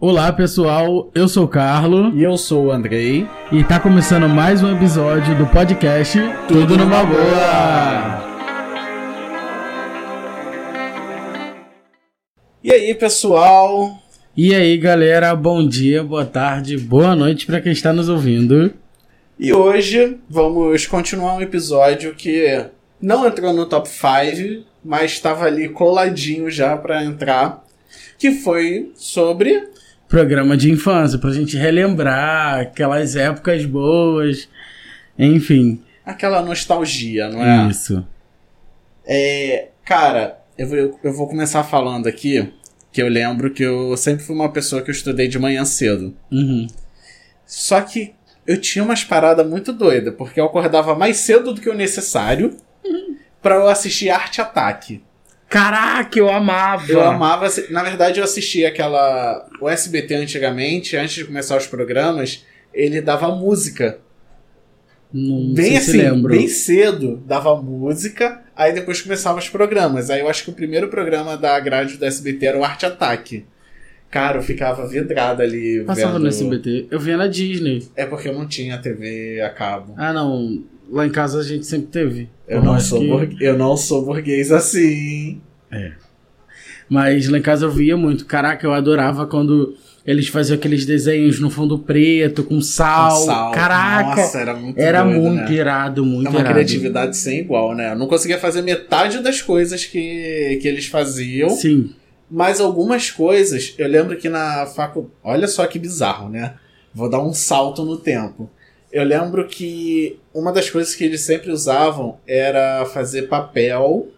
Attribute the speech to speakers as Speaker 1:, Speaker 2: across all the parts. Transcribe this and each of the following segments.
Speaker 1: Olá pessoal, eu sou o Carlo
Speaker 2: E eu sou o Andrei.
Speaker 1: e tá começando mais um episódio do podcast Tudo numa boa.
Speaker 2: E aí, pessoal?
Speaker 1: E aí galera, bom dia, boa tarde, boa noite pra quem está nos ouvindo.
Speaker 2: E hoje vamos continuar um episódio que não entrou no top 5, mas estava ali coladinho já pra entrar, que foi sobre
Speaker 1: Programa de infância, pra gente relembrar aquelas épocas boas, enfim,
Speaker 2: aquela nostalgia, não é?
Speaker 1: isso.
Speaker 2: É, cara, eu vou, eu vou começar falando aqui que eu lembro que eu sempre fui uma pessoa que eu estudei de manhã cedo.
Speaker 1: Uhum.
Speaker 2: Só que eu tinha umas paradas muito doidas, porque eu acordava mais cedo do que o necessário pra eu assistir Arte Ataque.
Speaker 1: Caraca, eu amava!
Speaker 2: Eu amava. assi- Na verdade, eu assistia aquela. O SBT antigamente, antes de começar os programas, ele dava música.
Speaker 1: Não
Speaker 2: bem
Speaker 1: sei se
Speaker 2: assim,
Speaker 1: lembro.
Speaker 2: bem cedo, dava música, aí depois começavam os programas. Aí eu acho que o primeiro programa da grade do SBT era o Arte Ataque. Cara, eu ficava vidrada ali.
Speaker 1: Passava
Speaker 2: vendo...
Speaker 1: no SBT. Eu via na Disney.
Speaker 2: É porque eu não tinha TV a cabo.
Speaker 1: Ah, não. Lá em casa a gente sempre teve.
Speaker 2: Eu não, sou
Speaker 1: que-
Speaker 2: burgue- eu não sou burguês assim.
Speaker 1: Mas lá em casa eu via muito. Caraca, eu adorava quando eles faziam aqueles desenhos no fundo preto, com sal.
Speaker 2: Com sal.
Speaker 1: Caraca!
Speaker 2: Nossa, era muito
Speaker 1: era
Speaker 2: doido,
Speaker 1: muito
Speaker 2: né?
Speaker 1: irado, muito
Speaker 2: É uma
Speaker 1: irado.
Speaker 2: criatividade sem igual, né? Eu não conseguia fazer metade das coisas que, que eles faziam,
Speaker 1: Sim.
Speaker 2: mas algumas coisas, eu lembro que na facu... Olha só que bizarro, né? Vou dar um salto no tempo. Eu lembro que uma das coisas que eles sempre usavam era fazer papel,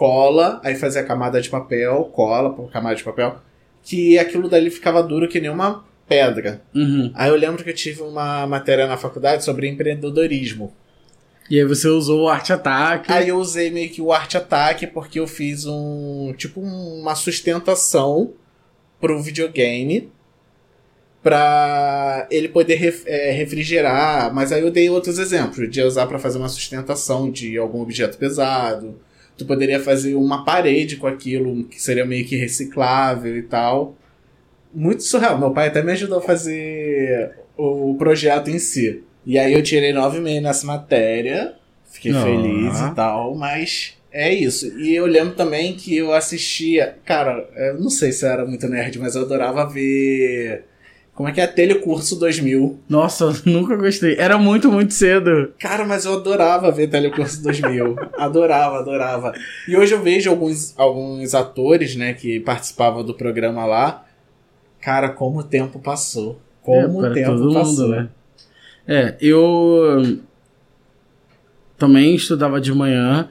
Speaker 2: cola, aí fazia camada de papel, cola por camada de papel, que aquilo dali ficava duro que nem uma pedra.
Speaker 1: Uhum.
Speaker 2: Aí eu lembro que eu tive uma matéria na faculdade sobre empreendedorismo.
Speaker 1: E aí você usou o Arte Ataque.
Speaker 2: Aí eu usei meio que o Arte Ataque porque eu fiz um. Tipo, uma sustentação pro videogame pra ele poder ref- é, refrigerar. Mas aí eu dei outros exemplos de usar pra fazer uma sustentação de algum objeto pesado. Tu poderia fazer uma parede com aquilo que seria meio que reciclável e tal. Muito surreal. Meu pai até me ajudou a fazer o projeto em si. E aí eu tirei 9,5 nessa matéria. Fiquei
Speaker 1: Ah.
Speaker 2: feliz e tal, mas é isso. E eu lembro também que eu assistia. Cara, eu não sei se eu era muito nerd, mas eu adorava ver. Como é que é? Telecurso 2000.
Speaker 1: Nossa, nunca gostei. Era muito, muito cedo.
Speaker 2: Cara, mas eu adorava ver Telecurso 2000. adorava, adorava. E hoje eu vejo alguns, alguns atores, né, que participavam do programa lá. Cara, como o tempo passou. Como
Speaker 1: É,
Speaker 2: o tempo
Speaker 1: todo
Speaker 2: passou.
Speaker 1: mundo, né? É, eu também estudava de manhã.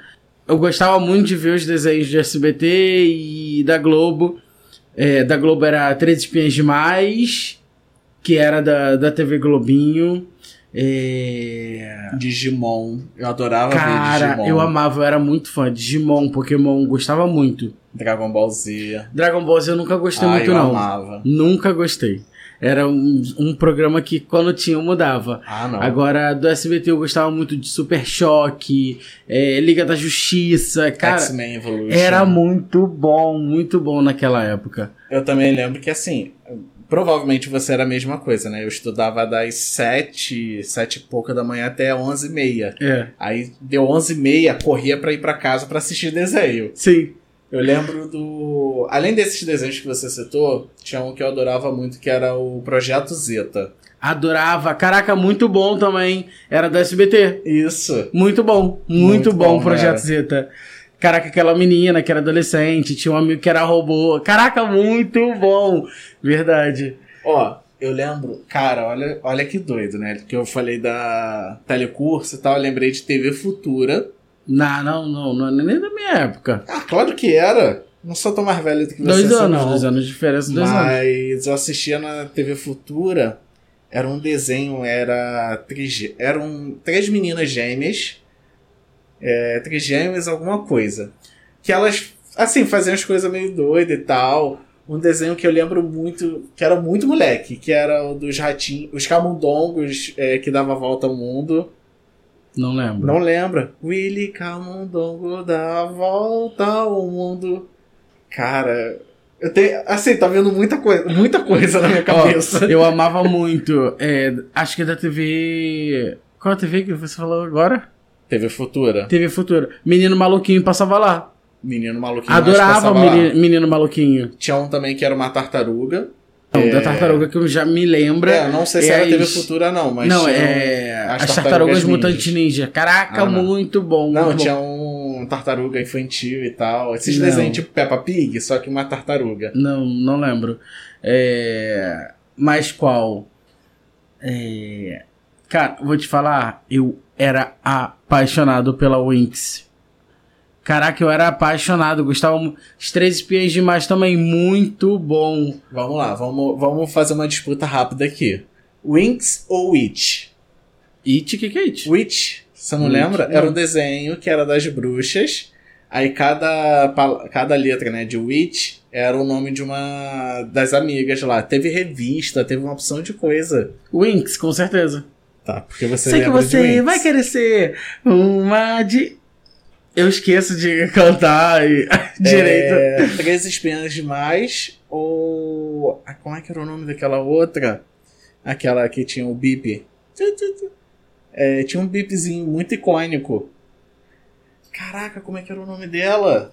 Speaker 1: Eu gostava muito de ver os desenhos de SBT e da Globo. É, da Globo era Três Espinhas Demais, que era da, da TV Globinho. É...
Speaker 2: Digimon. Eu adorava ver
Speaker 1: Cara,
Speaker 2: Digimon.
Speaker 1: eu amava, eu era muito fã de Digimon, Pokémon, gostava muito.
Speaker 2: Dragon Ball Z.
Speaker 1: Dragon Ball Z eu nunca gostei
Speaker 2: ah,
Speaker 1: muito,
Speaker 2: eu
Speaker 1: não.
Speaker 2: amava.
Speaker 1: Nunca gostei. Era um, um programa que quando tinha eu mudava.
Speaker 2: Ah, não.
Speaker 1: Agora, do SBT eu gostava muito de Super Choque, é, Liga da Justiça, cara.
Speaker 2: X-Men Evolution.
Speaker 1: Era muito bom, muito bom naquela época.
Speaker 2: Eu também lembro que assim, provavelmente você era a mesma coisa, né? Eu estudava das sete, sete e pouca da manhã até onze e meia.
Speaker 1: É,
Speaker 2: Aí deu onze e meia, corria pra ir pra casa pra assistir desenho.
Speaker 1: sim.
Speaker 2: Eu lembro do. Além desses desenhos que você citou, tinha um que eu adorava muito que era o Projeto Zeta.
Speaker 1: Adorava. Caraca, muito bom também. Era do SBT.
Speaker 2: Isso.
Speaker 1: Muito bom, muito,
Speaker 2: Muito
Speaker 1: bom
Speaker 2: bom,
Speaker 1: o Projeto
Speaker 2: era.
Speaker 1: Zeta. Caraca, aquela menina que era adolescente, tinha um amigo que era robô. Caraca, muito bom. Verdade.
Speaker 2: Ó, eu lembro, cara, olha, olha que doido, né? Que eu falei da telecurso e tal, eu lembrei de TV Futura.
Speaker 1: Não, não, não, não é nem da minha época.
Speaker 2: Ah, claro que era. Não sou tão mais velho do que você.
Speaker 1: Dois anos, dois anos de diferença, dois anos.
Speaker 2: Mas eu assistia na TV Futura. Era um desenho, era. trige- Eram três meninas gêmeas. É, trigêmeas, alguma coisa. Que elas, assim, faziam as coisas meio doidas e tal. Um desenho que eu lembro muito, que era muito moleque, que era o dos ratinhos, os camundongos é, que dava a volta ao mundo.
Speaker 1: Não lembro.
Speaker 2: Não lembra? Willy Camundongo dá a volta ao mundo. Cara, Eu tenho. Assim, tá vendo muita coisa, muita coisa na minha cabeça.
Speaker 1: Ó, eu amava muito. é, acho que é da TV. Qual a TV que você falou agora?
Speaker 2: TV Futura.
Speaker 1: TV Futura. Menino Maluquinho passava lá.
Speaker 2: Menino maluquinho.
Speaker 1: Adorava o menino, menino Maluquinho.
Speaker 2: Tinha um também que era uma tartaruga.
Speaker 1: Não, da tartaruga que eu já me lembro.
Speaker 2: É, não sei se
Speaker 1: é
Speaker 2: era TV
Speaker 1: as-
Speaker 2: Futura, não, mas.
Speaker 1: não, é.
Speaker 2: as
Speaker 1: As,
Speaker 2: Tartarugas
Speaker 1: tartarugas mutantes ninja. Caraca,
Speaker 2: Ah,
Speaker 1: muito bom.
Speaker 2: Não,
Speaker 1: muito bom.
Speaker 2: tinha um tartaruga infantil e tal. Esses
Speaker 1: Não.
Speaker 2: desenhos tipo Peppa Pig, só que uma tartaruga.
Speaker 1: Não, não lembro. É... Mas qual? É... Cara, vou te falar, eu era apaixonado pela Winx. Caraca, eu era apaixonado, gostava mu- Os Três Espiãs Demais também, muito bom.
Speaker 2: Vamos lá, vamos, vamos fazer uma disputa rápida aqui. Winx ou Witch?
Speaker 1: It, o que, que é It?
Speaker 2: Witch, você não
Speaker 1: Witch,
Speaker 2: lembra?
Speaker 1: não.
Speaker 2: Era um desenho que era das bruxas. Aí cada, cada letra né, de Witch era o nome de uma das amigas lá. Teve revista, teve uma opção de coisa.
Speaker 1: Winx, com certeza.
Speaker 2: Tá, porque você
Speaker 1: Sei que você vai querer ser uma de... Eu esqueço de cantar e... direito.
Speaker 2: É, Três Espiãs Demais ou... ah, Como é que era o nome daquela outra? Aquela que tinha o bip. É, tinha um bipzinho muito icônico. Caraca, como é que era o nome dela?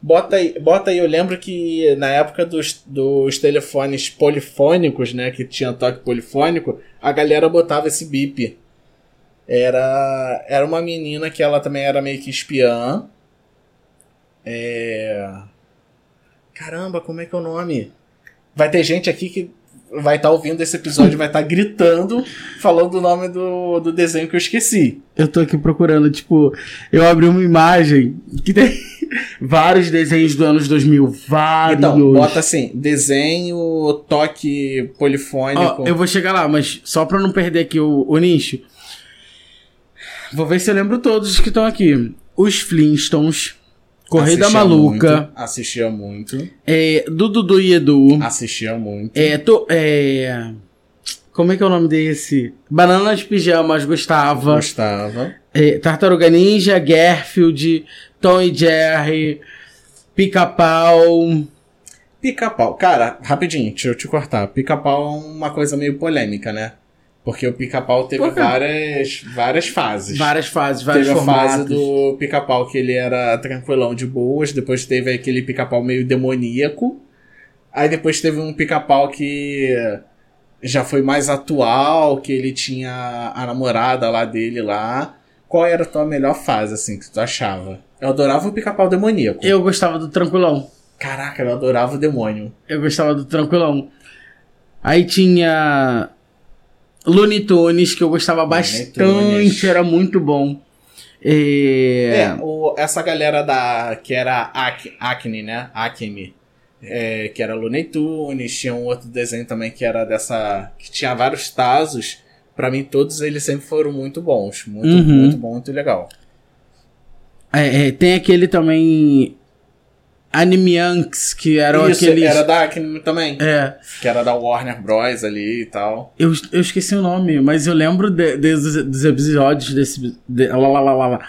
Speaker 2: Bota aí, bota aí, eu lembro que na época dos, dos telefones polifônicos, né, que tinha toque polifônico, a galera botava esse bip. Era, era uma menina que ela também era meio que espiã. É... Caramba, como é que é o nome? Vai ter gente aqui que vai estar ouvindo esse episódio vai estar gritando, falando o nome do, do desenho que eu esqueci.
Speaker 1: Eu tô aqui procurando, tipo, eu abri uma imagem que tem vários desenhos do anos 2000, vários.
Speaker 2: Então, bota assim, desenho, toque polifônico.
Speaker 1: Ó, eu vou chegar lá, mas só pra não perder aqui o, o nicho. Vou ver se eu lembro todos que estão aqui. Os Flintstones, Corrida Maluca,
Speaker 2: muito, assistia muito.
Speaker 1: é, do Dudu e Edu,
Speaker 2: Assistia muito.
Speaker 1: é, to, é, como é que é o nome desse? Banana de Pijamas, gostava.
Speaker 2: Gostava.
Speaker 1: É, Tartaruga Ninja, Garfield, Tom e Jerry, Pica-Pau.
Speaker 2: Pica-pau. Cara, rapidinho, deixa eu te cortar. Pica-pau é uma coisa meio polêmica, né? Porque o pica-pau teve várias, várias fases.
Speaker 1: Várias fases, vários
Speaker 2: Teve a fase do pica-pau que ele era tranquilão de boas, depois teve aquele pica-pau meio demoníaco. Aí depois teve um pica-pau que já foi mais atual, que ele tinha a namorada lá dele lá. Qual era a tua melhor fase, assim, que tu achava? Eu adorava o pica-pau demoníaco.
Speaker 1: Eu gostava do Tranquilão.
Speaker 2: Caraca, eu adorava o demônio.
Speaker 1: Eu gostava do Tranquilão. Aí tinha Looney Tunes, que eu gostava bastante, era muito bom. É,
Speaker 2: É, o- essa galera da. que era Ac- Acne, né? Acme. É, que era Looney Tunes, tinha um outro desenho também que era dessa. que tinha vários Tazos. Pra mim, todos eles sempre foram muito bons. Muito,
Speaker 1: Uhum.
Speaker 2: muito bom, muito legal.
Speaker 1: é, é, tem aquele também Animaniacs, que eram
Speaker 2: Isso,
Speaker 1: aqueles...
Speaker 2: era da Acme também.
Speaker 1: É,
Speaker 2: Que era da Warner Bros. ali e tal.
Speaker 1: eu, eu esqueci o nome, mas eu lembro de- de- dos, dos episódios desse... de- lá, lá, lá.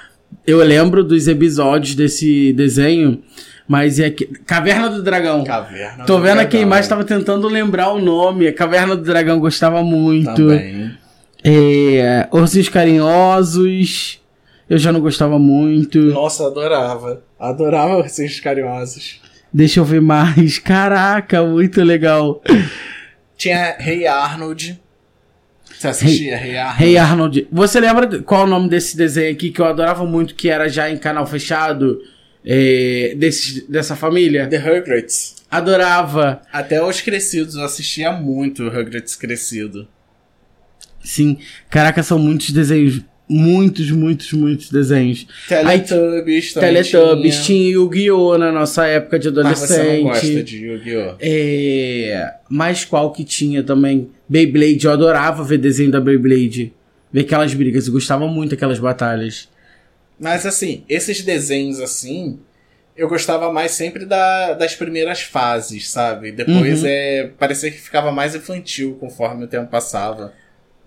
Speaker 1: Eu lembro dos episódios desse desenho, mas é que... Caverna do Dragão.
Speaker 2: Caverna.
Speaker 1: Tô
Speaker 2: do
Speaker 1: vendo aqui a
Speaker 2: Dragão
Speaker 1: imagem, tava tentando lembrar o nome. Caverna do Dragão gostava muito.
Speaker 2: Também.
Speaker 1: É, Ursinhos Carinhosos. Eu já não gostava muito.
Speaker 2: Nossa, adorava. Adorava esses carinhosos.
Speaker 1: Deixa eu ver mais. Caraca, muito legal.
Speaker 2: Tinha Rei Arnold. Você assistia Rei Arnold?
Speaker 1: Hey Arnold. Você lembra qual é o nome desse desenho aqui que eu adorava muito, que era já em canal fechado? É, desse, dessa família?
Speaker 2: The Rugrats.
Speaker 1: Adorava.
Speaker 2: Até os crescidos, eu assistia muito o Rugrats crescido.
Speaker 1: Sim. Caraca, são muitos desenhos. Muitos, muitos, muitos desenhos.
Speaker 2: Teletubbies também
Speaker 1: Teletubbies,
Speaker 2: tinha.
Speaker 1: tinha Yu-Gi-Oh! na nossa época de
Speaker 2: Mas você não
Speaker 1: adolescente.
Speaker 2: gosta de Yu-Gi-Oh!
Speaker 1: É. Mas qual que tinha também? Beyblade, eu adorava ver desenho da Beyblade. Ver aquelas brigas, eu gostava muito daquelas batalhas.
Speaker 2: Mas assim, esses desenhos assim, eu gostava mais sempre da- das primeiras fases, sabe? Depois
Speaker 1: Uhum.
Speaker 2: é. parecia que ficava mais infantil conforme o tempo passava.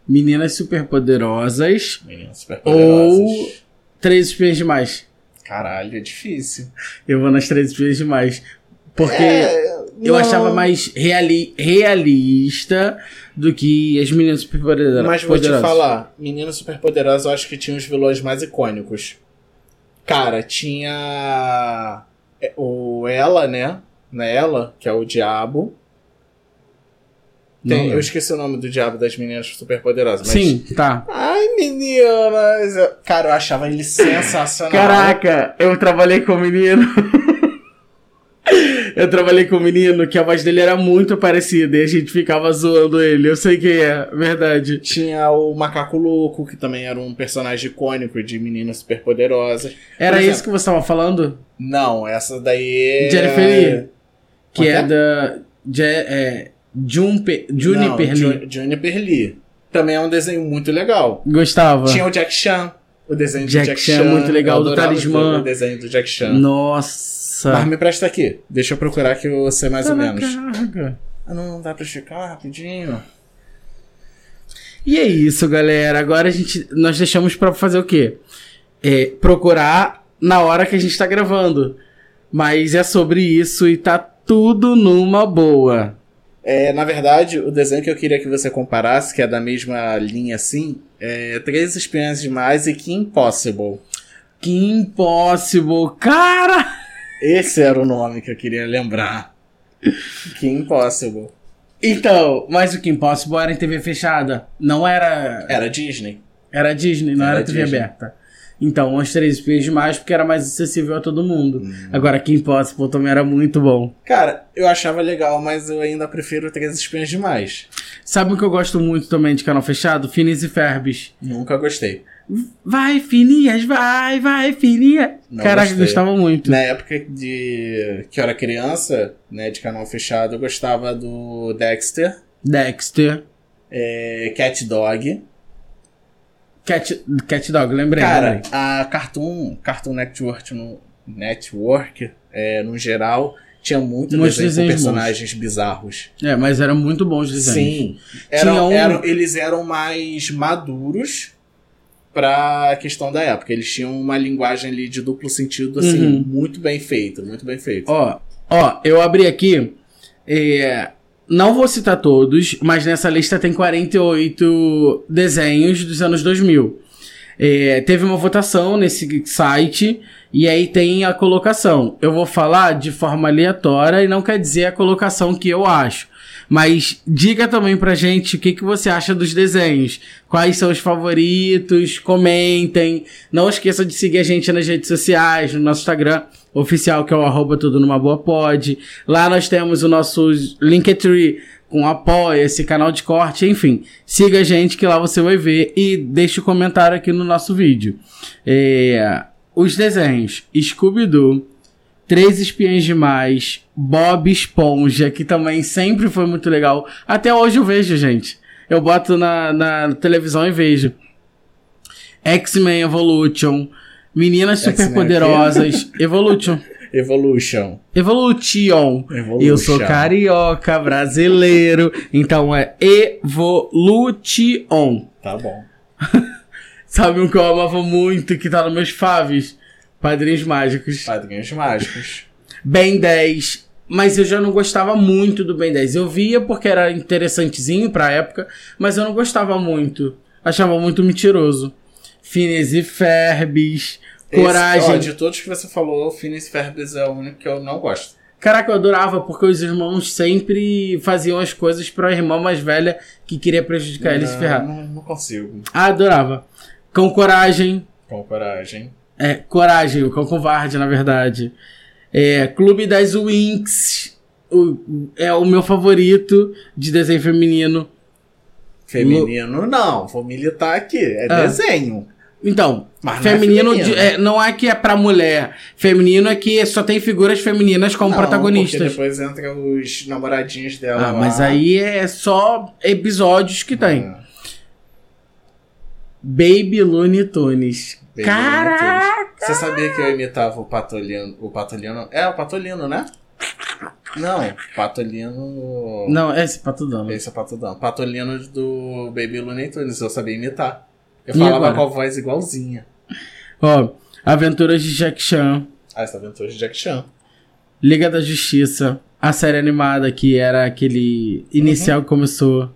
Speaker 1: Meninas superpoderosas
Speaker 2: Meninas super
Speaker 1: ou Três Espiãs Demais.
Speaker 2: Caralho, é difícil.
Speaker 1: Eu vou nas três espiãs demais. Porque
Speaker 2: É,
Speaker 1: eu achava mais reali realista do que as meninas superpoderosas.
Speaker 2: Mas vou te falar, Meninas Superpoderosas eu acho que tinha os vilões mais icônicos. Cara, tinha é, o Ela, né? Não é Ela, que é o diabo. Tem- eu esqueci o nome do diabo das meninas superpoderosas. Mas...
Speaker 1: Sim, tá.
Speaker 2: Ai, meninas! Cara, eu achava ele sensacional.
Speaker 1: Caraca, eu trabalhei com um menino. eu trabalhei com um menino que a voz dele era muito parecida e a gente ficava zoando ele. Eu sei quem é, verdade.
Speaker 2: Tinha o Macaco Louco, que também era um personagem icônico de Meninas Superpoderosas.
Speaker 1: Era
Speaker 2: exemplo,
Speaker 1: isso que você tava falando?
Speaker 2: Não, essa daí é...
Speaker 1: Jennifer Lee? Que
Speaker 2: Como
Speaker 1: é
Speaker 2: é?
Speaker 1: da. Je, é, Juniper, Juniper
Speaker 2: Não,
Speaker 1: Lee.
Speaker 2: Ju- Juniper Lee. Também é um desenho muito legal.
Speaker 1: Gostava.
Speaker 2: Tinha o Jack Chan. O desenho
Speaker 1: Jack
Speaker 2: do Jack
Speaker 1: Chan,
Speaker 2: Chan.
Speaker 1: muito legal,
Speaker 2: Eu
Speaker 1: do Talismã.
Speaker 2: O desenho do Jack Chan.
Speaker 1: Nossa.
Speaker 2: Mas me presta aqui. Deixa eu procurar que eu sei mais ou menos.
Speaker 1: Caraca.
Speaker 2: Ah, não, dá pra esticar rapidinho.
Speaker 1: E é isso, galera. Agora a gente, nós deixamos pra fazer o quê? É, procurar na hora que a gente tá gravando. Mas é sobre isso e tá tudo numa boa.
Speaker 2: É, na verdade, o desenho que eu queria que você comparasse, que é da mesma linha assim, é Três Espiãs Demais e Kim Possible.
Speaker 1: Que impossible. Cara!
Speaker 2: Esse era o nome que eu queria lembrar. Kim Possible.
Speaker 1: Então, mas o que impossible era em TV fechada. Não era.
Speaker 2: Era Disney.
Speaker 1: Era Disney, não
Speaker 2: Era
Speaker 1: era, TV
Speaker 2: Disney.
Speaker 1: aberta. Então, os três espias demais porque era mais acessível a todo mundo.
Speaker 2: Hum.
Speaker 1: Agora, Kim Possible também era muito bom.
Speaker 2: Cara, eu achava legal, mas eu ainda prefiro Três Espiãs Demais.
Speaker 1: Sabe o que eu gosto muito também de canal fechado? Phineas e Ferbes.
Speaker 2: Nunca gostei.
Speaker 1: Vai, Phineas, vai, vai, Phineas.
Speaker 2: Não
Speaker 1: Caraca,
Speaker 2: gostei.
Speaker 1: gostava muito.
Speaker 2: Na época de que eu era criança, né, de canal fechado, eu gostava do Dexter,
Speaker 1: Dexter.
Speaker 2: é, Cat Dog.
Speaker 1: Cat, Cat Dog, lembrei.
Speaker 2: Cara,
Speaker 1: lembrei.
Speaker 2: a Cartoon, Cartoon Network, no, Network é, no geral, tinha muito
Speaker 1: Muitos
Speaker 2: desenho com
Speaker 1: desenhos
Speaker 2: personagens bizarros.
Speaker 1: É, mas eram muito bons os desenhos.
Speaker 2: Sim. Eram,
Speaker 1: um-
Speaker 2: eram- eles eram mais maduros pra questão da época. Eles tinham uma linguagem ali de duplo sentido, assim,
Speaker 1: Uhum.
Speaker 2: muito bem feita, muito bem feita.
Speaker 1: Ó, ó, eu abri aqui. é, não vou citar todos, mas nessa lista tem 48 desenhos dos anos 2000. É, teve uma votação nesse site e aí tem a colocação. Eu vou falar de forma aleatória e não quer dizer a colocação que eu acho. Mas diga também pra gente o que, que você acha dos desenhos. Quais são os favoritos? Comentem. Não esqueça de seguir a gente nas redes sociais, no nosso Instagram oficial, que é o arroba tudo numa boa pod. Lá nós temos o nosso Linktree com apoia, esse canal de corte, enfim. Siga a gente que lá você vai ver e deixe o comentário aqui no nosso vídeo. É, os desenhos Scooby-Doo, Três Espiãs Demais, Bob Esponja, que também sempre foi muito legal. Até hoje eu vejo, gente. Eu boto na, na televisão e vejo. X-Men Evolution, Meninas
Speaker 2: X-Men
Speaker 1: Superpoderosas, Evolution.
Speaker 2: Evolution.
Speaker 1: Evolution.
Speaker 2: Evolution.
Speaker 1: Eu sou carioca, brasileiro, então é Evolution.
Speaker 2: Tá bom.
Speaker 1: Sabe um que eu amava muito, que tá nos meus faves? Padrinhos Mágicos.
Speaker 2: Padrinhos mágicos.
Speaker 1: Ben 10. Mas eu já não gostava muito do Ben 10. Eu via porque era interessantezinho pra época, mas eu não gostava muito. Achava muito mentiroso. Phineas e Ferbes. Coragem.
Speaker 2: Esse, ó, de todos que você falou, Phineas Ferbes é o único que eu não gosto.
Speaker 1: Caraca, eu adorava porque os irmãos sempre faziam as coisas pra irmã mais velha que queria prejudicar eles e ferrar.
Speaker 2: Não, não consigo.
Speaker 1: Ah, adorava. Cão Coragem.
Speaker 2: Com coragem.
Speaker 1: É, Coragem, o Cão Covarde, na verdade. É, Clube das Winx. O, é o meu favorito de desenho feminino.
Speaker 2: Feminino, não. Vou militar aqui. É
Speaker 1: Ah.
Speaker 2: desenho.
Speaker 1: Então,
Speaker 2: Mas não é
Speaker 1: feminino,
Speaker 2: feminino.
Speaker 1: de- é, não é que é pra mulher. Feminino é que só tem figuras femininas como
Speaker 2: Não,
Speaker 1: protagonistas.
Speaker 2: Porque depois entra os namoradinhos dela.
Speaker 1: Ah,
Speaker 2: lá.
Speaker 1: mas aí é só episódios que tem.
Speaker 2: Ah,
Speaker 1: Baby Looney Tunes.
Speaker 2: Baby
Speaker 1: Caraca!
Speaker 2: Looney Tunes. Você sabia que eu imitava o Patolino? O Patolino. É, o Patolino, né? Não, Patolino.
Speaker 1: Não, esse tudo dando.
Speaker 2: Esse é o Patudão. Patolino do Baby Looney Tunes, eu sabia imitar. Eu
Speaker 1: E
Speaker 2: falava
Speaker 1: agora?
Speaker 2: com a voz igualzinha.
Speaker 1: Ó, Aventuras de Jack Chan,
Speaker 2: As Aventuras de Jack Chan.
Speaker 1: Liga da Justiça, a série animada que era aquele inicial que começou.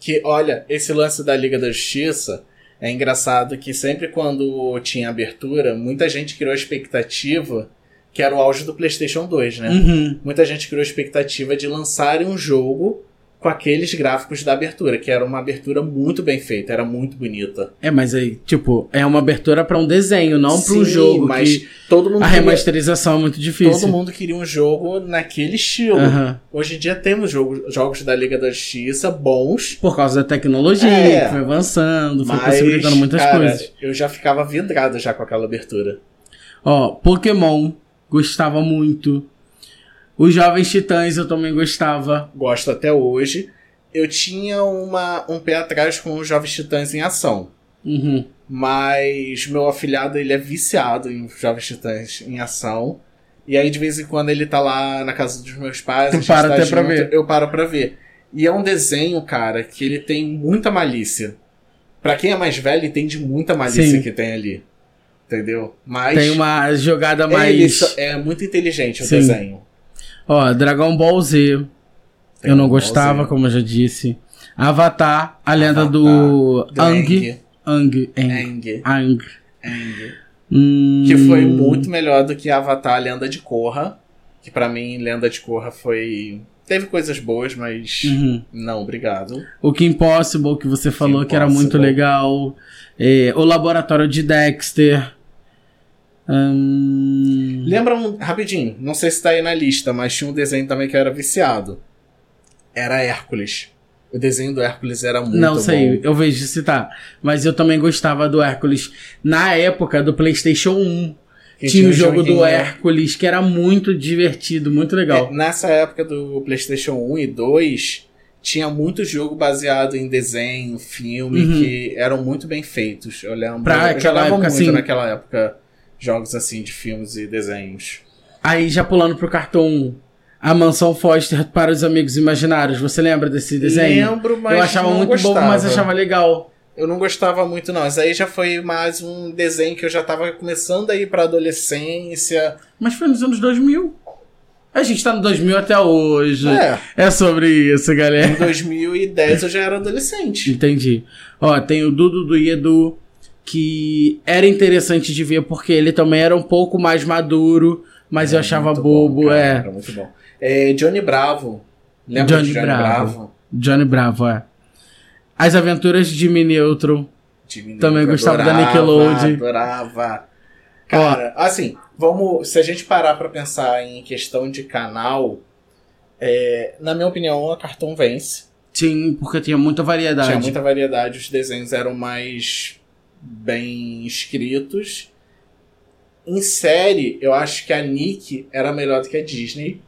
Speaker 2: Que, olha, esse lance da Liga da Justiça é engraçado que sempre quando tinha abertura, muita gente criou a expectativa que era o auge do PlayStation 2, né?
Speaker 1: Uhum.
Speaker 2: Muita gente criou a expectativa de lançarem um jogo com aqueles gráficos da abertura, que era uma abertura muito bem feita, era muito bonita.
Speaker 1: É, mas aí, tipo, é uma abertura pra um desenho, não pra um jogo.
Speaker 2: mas todo mundo
Speaker 1: a
Speaker 2: queria,
Speaker 1: remasterização é muito difícil.
Speaker 2: todo mundo queria um jogo naquele estilo.
Speaker 1: Aham.
Speaker 2: Hoje em dia temos jogo- jogos da Liga da Justiça bons,
Speaker 1: Por causa da tecnologia,
Speaker 2: É.
Speaker 1: que foi avançando, foi
Speaker 2: mas
Speaker 1: possibilitando muitas
Speaker 2: cara,
Speaker 1: coisas.
Speaker 2: eu já ficava vidrado já com aquela abertura.
Speaker 1: Ó, Pokémon, gostava muito. Os Jovens Titãs eu também gostava.
Speaker 2: Gosto até hoje. Eu tinha uma, um pé atrás com os Jovens Titãs em ação.
Speaker 1: Uhum.
Speaker 2: Mas meu afilhado, ele é viciado em Jovens Titãs em ação. E aí, de vez em quando, ele tá lá na casa dos meus pais.
Speaker 1: Tu para
Speaker 2: tá
Speaker 1: até pra
Speaker 2: junto,
Speaker 1: ver.
Speaker 2: Eu paro pra ver. E é um desenho, cara, que ele tem muita malícia. Pra quem é mais velho, entende muita malícia
Speaker 1: Sim.
Speaker 2: que tem ali. Entendeu? Mas
Speaker 1: Tem uma jogada
Speaker 2: ele
Speaker 1: mais.
Speaker 2: só- é muito inteligente o
Speaker 1: Sim.
Speaker 2: desenho.
Speaker 1: Ó, Dragon Ball Z.
Speaker 2: Tem
Speaker 1: eu não
Speaker 2: um
Speaker 1: gostava, como eu já disse. Avatar, a lenda
Speaker 2: Avatar,
Speaker 1: do
Speaker 2: do
Speaker 1: Ang. Ang. Ang. Ang.
Speaker 2: Aang.
Speaker 1: Hum,
Speaker 2: Que foi muito melhor do que Avatar Lenda de Korra. Que pra mim, Lenda de Korra foi. Teve coisas boas, mas.
Speaker 1: Uhum.
Speaker 2: Não, obrigado.
Speaker 1: O Kim Possible, que você falou que era muito legal. É, o Laboratório de Dexter. Hum,
Speaker 2: Lembra um. Rapidinho, não sei se tá aí na lista, mas tinha um desenho também que eu era viciado. Era Hércules. O desenho do Hércules era muito
Speaker 1: não sei,
Speaker 2: bom.
Speaker 1: eu vejo citar. Mas eu também gostava do Hércules. Na época do PlayStation 1,
Speaker 2: Que
Speaker 1: tinha o jogo do Hércules, que era muito divertido, muito legal.
Speaker 2: É, nessa época do PlayStation 1 e 2, tinha muito jogo baseado em desenho, filme,
Speaker 1: Uhum.
Speaker 2: que eram muito bem feitos. Eu lembro.
Speaker 1: Pra
Speaker 2: eu
Speaker 1: aquela época,
Speaker 2: muito
Speaker 1: assim-
Speaker 2: naquela época jogos assim de filmes e desenhos.
Speaker 1: Aí, já pulando pro cartão, a Mansão Foster para os Amigos Imaginários. Você lembra desse desenho?
Speaker 2: Lembro, mas
Speaker 1: eu achava muito
Speaker 2: gostava.
Speaker 1: bom, mas achava legal.
Speaker 2: Eu não gostava muito, não. Isso aí já foi mais um desenho que eu já tava começando a ir pra adolescência.
Speaker 1: Mas foi nos anos 2000. A gente tá no 2000 até hoje.
Speaker 2: É,
Speaker 1: É sobre isso, galera.
Speaker 2: em 2010 eu já era adolescente.
Speaker 1: Entendi. Ó, tem o Dudu do Edu, que era interessante de ver porque ele também era um pouco mais maduro, mas eu achava bobo,
Speaker 2: bom, cara,
Speaker 1: é.
Speaker 2: Era muito bom. É, Johnny Bravo. Lembra
Speaker 1: Johnny
Speaker 2: Johnny
Speaker 1: Bravo.
Speaker 2: Bravo?
Speaker 1: Johnny Bravo, é. As Aventuras de Jimmy Neutron.
Speaker 2: Jimmy
Speaker 1: Também
Speaker 2: Neutron,
Speaker 1: gostava da
Speaker 2: adorava,
Speaker 1: Nickelodeon.
Speaker 2: Adorava. Cara, assim, vamos. Se a gente parar pra pensar em questão de canal, é, na minha opinião, a Cartoon vence.
Speaker 1: Sim, porque tinha muita variedade.
Speaker 2: Tinha muita variedade, os desenhos eram mais bem escritos. Em série, eu acho que a Nick era melhor do que a Disney.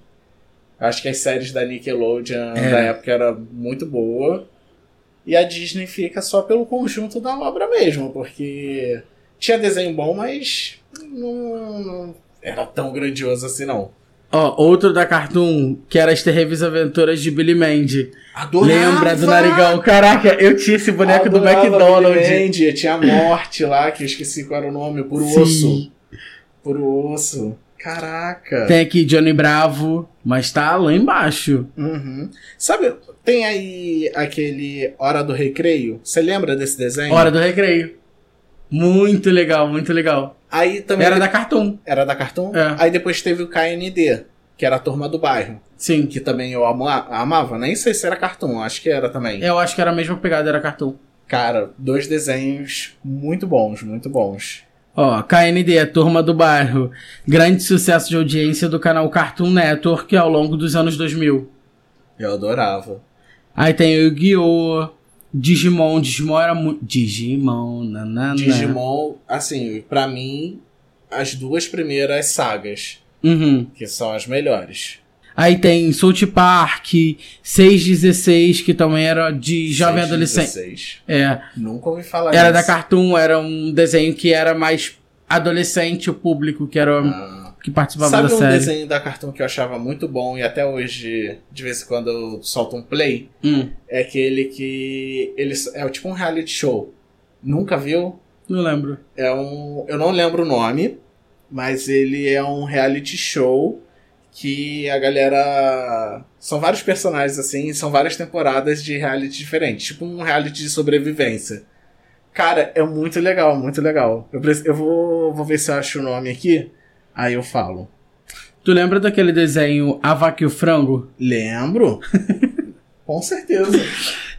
Speaker 2: Acho que as séries da Nickelodeon
Speaker 1: É.
Speaker 2: da época era muito boa. E a Disney fica só pelo conjunto da obra mesmo, porque tinha desenho bom, mas não, não era tão grandioso assim não.
Speaker 1: Ó, outro da Cartoon, que era as terríveis aventuras de Billy Mandy.
Speaker 2: Adorava!
Speaker 1: Lembra do Narigão? Caraca, eu tinha esse boneco do
Speaker 2: Adorava
Speaker 1: McDonald's.
Speaker 2: Billy Mandy, Tinha a morte lá, que eu esqueci qual era o nome,
Speaker 1: Sim.
Speaker 2: Osso. Puro Osso. Caraca.
Speaker 1: Tem aqui Johnny Bravo, mas tá lá embaixo.
Speaker 2: Uhum. Sabe, tem aí aquele Hora do Recreio? Você lembra desse desenho?
Speaker 1: Hora do Recreio. Muito legal, muito legal.
Speaker 2: Aí também
Speaker 1: Era da Cartoon.
Speaker 2: era da Cartoon?
Speaker 1: É.
Speaker 2: Aí depois teve o KND, que era a turma do bairro.
Speaker 1: Sim.
Speaker 2: Que também eu ama- amava. Nem sei se era Cartoon, acho que era também.
Speaker 1: Eu acho que era a mesma pegada, era Cartoon.
Speaker 2: Cara, dois desenhos muito bons, muito bons.
Speaker 1: Ó, KND, a Turma do Bairro. Grande sucesso de audiência do canal Cartoon Network ao longo dos anos 2000.
Speaker 2: Eu adorava.
Speaker 1: Aí tem o Yu-Gi-Oh! Digimon, Digimon era muito. Digimon, nanana.
Speaker 2: Digimon, assim, pra mim, as duas primeiras sagas,
Speaker 1: Uhum.
Speaker 2: que são as melhores.
Speaker 1: Aí tem South Park, 616, que também era de jovem adolescente.
Speaker 2: 16.
Speaker 1: É.
Speaker 2: Nunca ouvi falar
Speaker 1: Era da. Cartoon, era um desenho que era mais adolescente, o público que era
Speaker 2: Ah.
Speaker 1: Que participava
Speaker 2: Sabe
Speaker 1: da
Speaker 2: um
Speaker 1: série.
Speaker 2: desenho da Cartoon que eu achava muito bom e até hoje, de vez em quando eu solto um play?
Speaker 1: Hum.
Speaker 2: É aquele que. Ele, é tipo um reality show. Nunca viu?
Speaker 1: Não lembro.
Speaker 2: É um. Eu não lembro o nome, mas ele é um reality show que a galera. São vários personagens assim, são várias temporadas de reality diferentes, tipo um reality de sobrevivência. Cara, é muito legal, muito legal. Eu, eu vou, vou ver se eu acho o nome aqui, aí eu falo.
Speaker 1: Tu lembra daquele desenho A Vaca e o Frango?
Speaker 2: Lembro? Com certeza.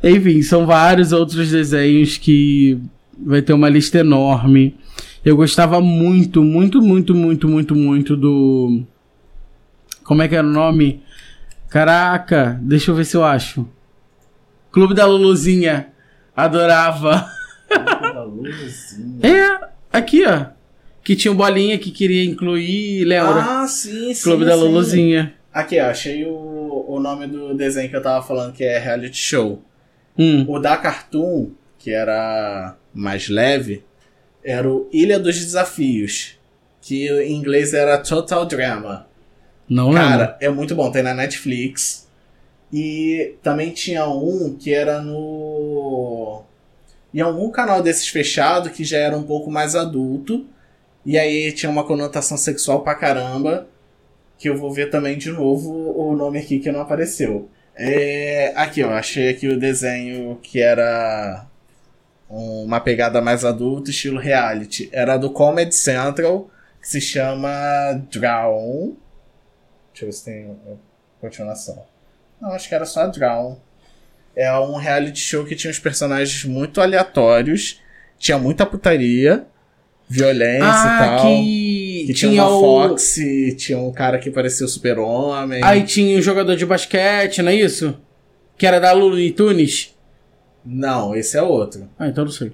Speaker 1: Enfim, são vários outros desenhos que vai ter uma lista enorme. Eu gostava muito, muito, muito, muito, muito, muito do. Como é que era o nome? Caraca, deixa eu ver se eu acho. Clube da Luluzinha. Adorava. É, aqui, ó. Que tinha o bolinha que queria incluir, lembra?
Speaker 2: Ah, sim, sim.
Speaker 1: Clube da
Speaker 2: sim.
Speaker 1: Luluzinha.
Speaker 2: Aqui, ó, achei o, o nome do desenho que eu tava falando, que é reality show.
Speaker 1: Hum.
Speaker 2: O da Cartoon, que era mais leve, era o Ilha dos Desafios. Que em inglês era Total Drama.
Speaker 1: Não lembro.
Speaker 2: Cara, é muito bom, tem na Netflix. E também tinha um que era no. Em algum canal desses fechado que já era um pouco mais adulto. E aí tinha uma conotação sexual pra caramba. Que eu vou ver também de novo o nome aqui que não apareceu. É, aqui, ó, achei aqui o desenho que era uma pegada mais adulta, estilo reality. Era do Comedy Central, que se chama Drown. Deixa eu ver se tem continuação. Não, acho que era só Drown. É um reality show que tinha uns personagens muito aleatórios, tinha muita putaria, violência e
Speaker 1: ah,
Speaker 2: tal.
Speaker 1: que,
Speaker 2: Que tinha,
Speaker 1: tinha
Speaker 2: uma
Speaker 1: o.
Speaker 2: Fox, tinha um cara que parecia o super-homem.
Speaker 1: Aí tinha um jogador de basquete, não é isso? Que era da Lulu Tunis.
Speaker 2: Não, esse é outro.
Speaker 1: Ah, então não sei.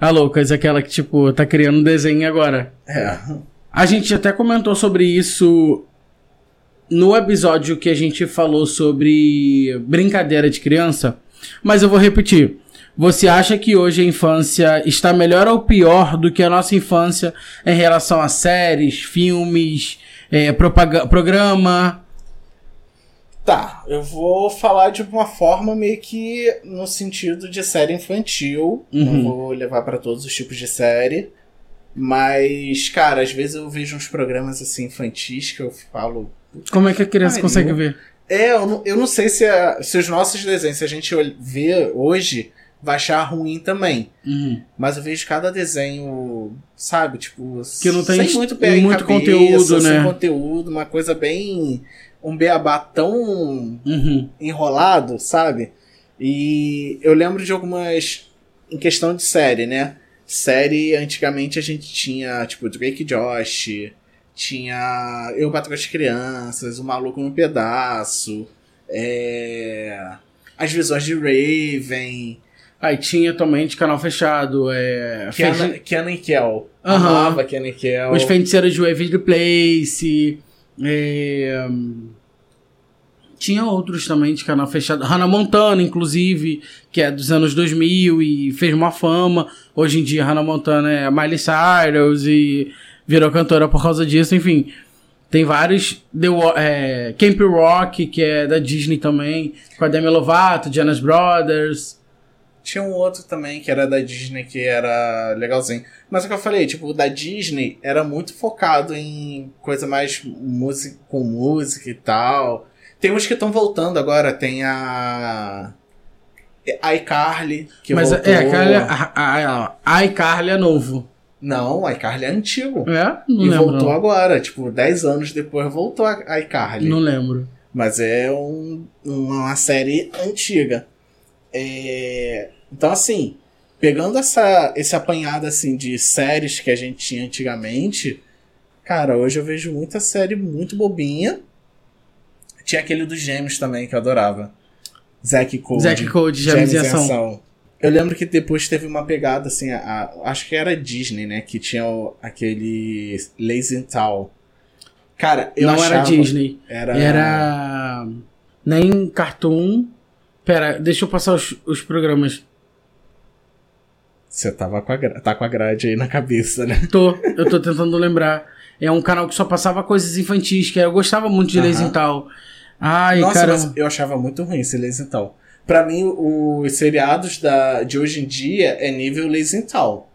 Speaker 1: A Lucas, aquela que, tipo, tá criando um desenho agora.
Speaker 2: É.
Speaker 1: A gente até comentou sobre isso no episódio que a gente falou sobre brincadeira de criança, mas eu vou repetir. Você acha que hoje a infância está melhor ou pior do que a nossa infância em relação a séries, filmes, propaga- programa?
Speaker 2: Tá, eu vou falar de uma forma meio que no sentido de série infantil. Não
Speaker 1: Uhum.
Speaker 2: vou levar pra todos os tipos de série. Mas, cara, às vezes eu vejo uns programas assim infantis que eu falo.
Speaker 1: Como é que a criança
Speaker 2: Ai,
Speaker 1: consegue
Speaker 2: eu-
Speaker 1: ver?
Speaker 2: É, eu não, eu não sei se, a- se os nossos desenhos, se a gente vê hoje, vai achar ruim também.
Speaker 1: Uhum.
Speaker 2: Mas eu vejo cada desenho, sabe, tipo,
Speaker 1: Que não tem
Speaker 2: sem muito pé
Speaker 1: muito
Speaker 2: cabeça,
Speaker 1: conteúdo,
Speaker 2: sem
Speaker 1: né?
Speaker 2: conteúdo, uma coisa bem um beabá tão
Speaker 1: Uhum.
Speaker 2: enrolado, sabe? E eu lembro de algumas em questão de série, né? Série, antigamente a gente tinha, tipo, Drake Josh, tinha Eu Patrulho as Crianças, O Maluco no Pedaço, é... as visões de Raven,
Speaker 1: Aí tinha também de canal fechado, é.
Speaker 2: Kenan, Kenan e Kel.
Speaker 1: Aham.
Speaker 2: Amava Kenan e Kel.
Speaker 1: Os feiticeiros de Waverly Place. é, Tinha outros também de canal fechado. Hannah Montana, inclusive, que é dos anos 2000 e fez uma fama. Hoje em dia, Hannah Montana é Miley Cyrus e virou cantora por causa disso. Enfim, tem vários. The, é, Camp Rock, que é da Disney também, com a Demi Lovato, Jonas Brothers.
Speaker 2: Tinha um outro também que era da Disney que era legalzinho. Mas é o que eu falei, tipo, o da Disney era muito focado em coisa mais música, com música e tal. Tem uns que estão voltando agora, tem a. a iCarly, que
Speaker 1: Mas
Speaker 2: voltou.
Speaker 1: é, a, Carly- a, iCarly é novo.
Speaker 2: Não, a iCarly é antigo.
Speaker 1: É? Não
Speaker 2: e
Speaker 1: lembro.
Speaker 2: voltou
Speaker 1: não.
Speaker 2: agora, tipo, 10 anos depois voltou a a iCarly.
Speaker 1: Não lembro.
Speaker 2: Mas é um- uma série antiga. É, Então, assim, pegando essa, esse apanhado assim, de séries que a gente tinha antigamente, cara, hoje eu vejo muita série muito bobinha. Tinha aquele dos gêmeos também, que eu adorava. Zack Code.
Speaker 1: Zack Code, Gêmeos em Ação.
Speaker 2: Eu lembro que depois teve uma pegada assim, a- a- acho que era Disney, né? Que tinha o- aquele Lazy Town. Cara, eu
Speaker 1: não era
Speaker 2: achava-
Speaker 1: Disney.
Speaker 2: Era...
Speaker 1: Era. Nem Cartoon. Pera, deixa eu passar os, os programas.
Speaker 2: Você tava com a, tá com a grade aí na cabeça, né?
Speaker 1: Tô, eu tô tentando lembrar. É um canal que só passava coisas infantis, que eu gostava muito de. Lazy Tal. Ai,
Speaker 2: Nossa,
Speaker 1: cara.
Speaker 2: mas eu achava muito ruim esse Town. Pra mim, os seriados da, de hoje em dia é nível Leisenthal.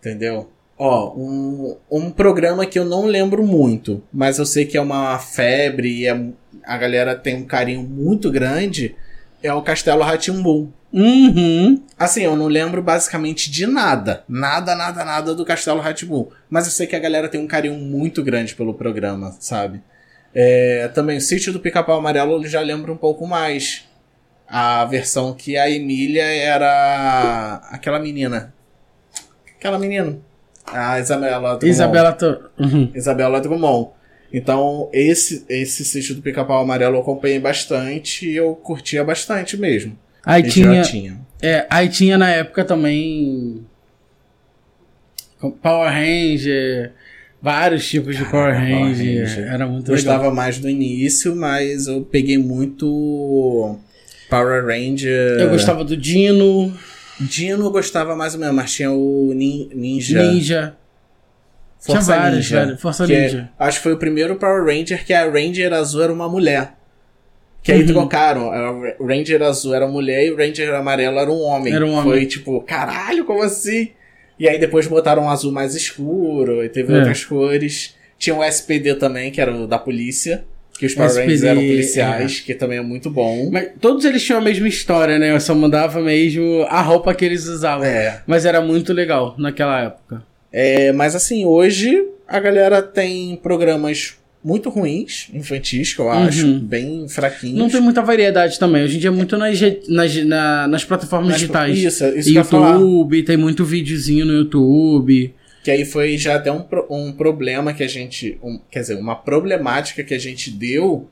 Speaker 2: Entendeu? Ó, um, um programa que eu não lembro muito, mas eu sei que é uma febre e é, a galera tem um carinho muito grande, é o Castelo Ratimbum.
Speaker 1: Uhum.
Speaker 2: Assim, eu não lembro basicamente de nada. Nada, nada, nada do Castelo Ratimbum. Mas eu sei que a galera tem um carinho muito grande pelo programa, sabe? É, também o Sítio do Pica-Pau Amarelo eu já lembro um pouco mais. A versão que a Emília era aquela menina. Aquela menina. A Isabela Drummond.
Speaker 1: Isabela. Uhum.
Speaker 2: Isabela Drummond. Então, esse, esse Sítio do Pica-Pau Amarelo eu acompanhei bastante e eu curtia bastante mesmo.
Speaker 1: Aí tinha,
Speaker 2: tinha.
Speaker 1: é, aí tinha na época também Power Ranger, vários tipos de Power
Speaker 2: Caraca, Power
Speaker 1: Ranger.
Speaker 2: Ranger.
Speaker 1: Era muito
Speaker 2: Gostava
Speaker 1: legal.
Speaker 2: mais do início, mas eu peguei muito Power Ranger.
Speaker 1: Eu gostava do Dino,
Speaker 2: Dino eu gostava mais ou menos, mas tinha o nin- Ninja.
Speaker 1: Ninja.
Speaker 2: Força
Speaker 1: tinha vários,
Speaker 2: Ninja.
Speaker 1: velho. Força
Speaker 2: que é-
Speaker 1: Ninja.
Speaker 2: acho que foi o primeiro Power Ranger que a Ranger azul era uma mulher. Que aí
Speaker 1: Uhum.
Speaker 2: trocaram. A Ranger azul era mulher e o Ranger amarelo era um homem.
Speaker 1: Era um homem.
Speaker 2: Foi tipo, caralho, como assim? E aí depois botaram um azul mais escuro e teve
Speaker 1: É.
Speaker 2: outras cores. Tinha o SPD também, que era o da polícia. Que os Power Rangers
Speaker 1: SPD,
Speaker 2: eram policiais, que também é muito bom.
Speaker 1: Mas todos eles tinham a mesma história, né? Eu só mudava mesmo a roupa que eles usavam.
Speaker 2: É.
Speaker 1: Mas era muito legal naquela época.
Speaker 2: É, mas assim, hoje a galera tem programas muito ruins, infantis, que eu acho,
Speaker 1: Uhum.
Speaker 2: bem fraquinhos.
Speaker 1: Não tem muita variedade também. Hoje em dia é muito nas, nas, na- nas plataformas
Speaker 2: Mas,
Speaker 1: digitais.
Speaker 2: Isso, isso ia falar.
Speaker 1: YouTube, tem muito videozinho no YouTube.
Speaker 2: Que aí foi já até um, um problema que a gente. um- quer dizer, uma problemática que a gente deu,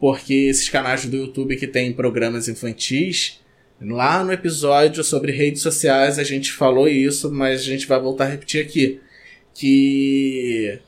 Speaker 2: porque esses canais do YouTube que tem programas infantis, lá no episódio sobre redes sociais a gente falou isso, mas a gente vai voltar a repetir aqui. Que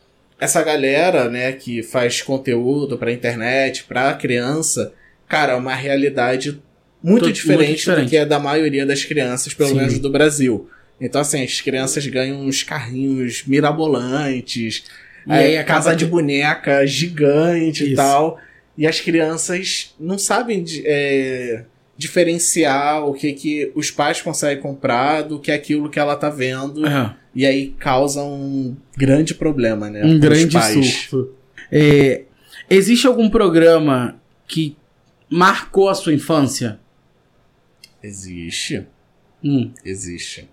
Speaker 2: essa galera, né, que faz conteúdo pra internet, pra criança, cara, é uma realidade muito,
Speaker 1: Muito
Speaker 2: diferente, do
Speaker 1: diferente.
Speaker 2: que é da maioria das crianças, pelo
Speaker 1: Sim.
Speaker 2: menos do Brasil. Então, assim, as crianças ganham uns carrinhos mirabolantes,
Speaker 1: E
Speaker 2: aí
Speaker 1: aí
Speaker 2: a
Speaker 1: acaba
Speaker 2: casa de boneca gigante e
Speaker 1: Isso.
Speaker 2: tal. E as crianças não sabem de- é, diferenciar o que, que os pais conseguem comprar do que aquilo que ela tá vendo. E aí causa um grande problema, né?
Speaker 1: um grande
Speaker 2: pais.
Speaker 1: surto. É, existe algum programa que marcou a sua infância?
Speaker 2: Existe.
Speaker 1: Hum.
Speaker 2: Existe.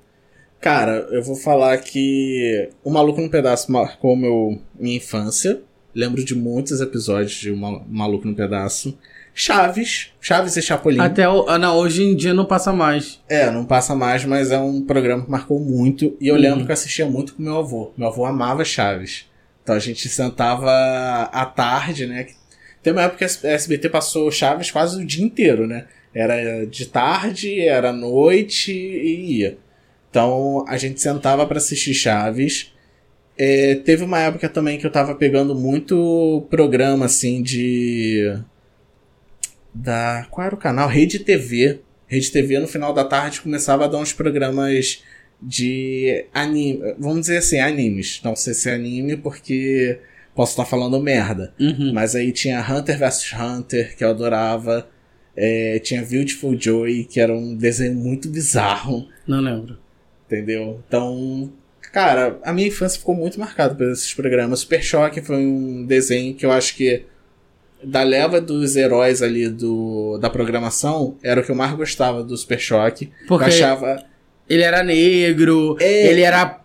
Speaker 2: Cara, eu vou falar que O Maluco no Pedaço marcou meu, minha infância. Lembro de muitos episódios de O Ma- Maluco no Pedaço. Chaves. Chaves e Chapolin.
Speaker 1: Até o, ah, não, hoje em dia não passa mais.
Speaker 2: É, não passa mais, mas é um programa que marcou muito. E eu
Speaker 1: Uhum.
Speaker 2: lembro que eu assistia muito com meu avô. Meu avô amava Chaves. Então a gente sentava à tarde, né? Tem uma época que a SBT passou Chaves quase o dia inteiro, né? Era de tarde, era noite e ia. Então a gente sentava pra assistir Chaves. É, teve uma época também que eu tava pegando muito programa assim de. Da. Qual era o canal? Rede TV. Rede TV no final da tarde começava a dar uns programas de anime. Vamos dizer assim, animes. Não sei se é anime porque posso estar falando merda.
Speaker 1: Uhum.
Speaker 2: Mas aí tinha Hunter vs Hunter, que eu adorava. É, tinha Beautiful Joy, que era um desenho muito bizarro,
Speaker 1: Não lembro.
Speaker 2: entendeu? Então, cara, a minha infância ficou muito marcada por esses programas. Super Choque foi um desenho que eu acho que da leva dos heróis ali do, da programação, era o que eu mais gostava do Super Choque.
Speaker 1: Porque
Speaker 2: eu achava.
Speaker 1: ele era negro,
Speaker 2: É.
Speaker 1: ele era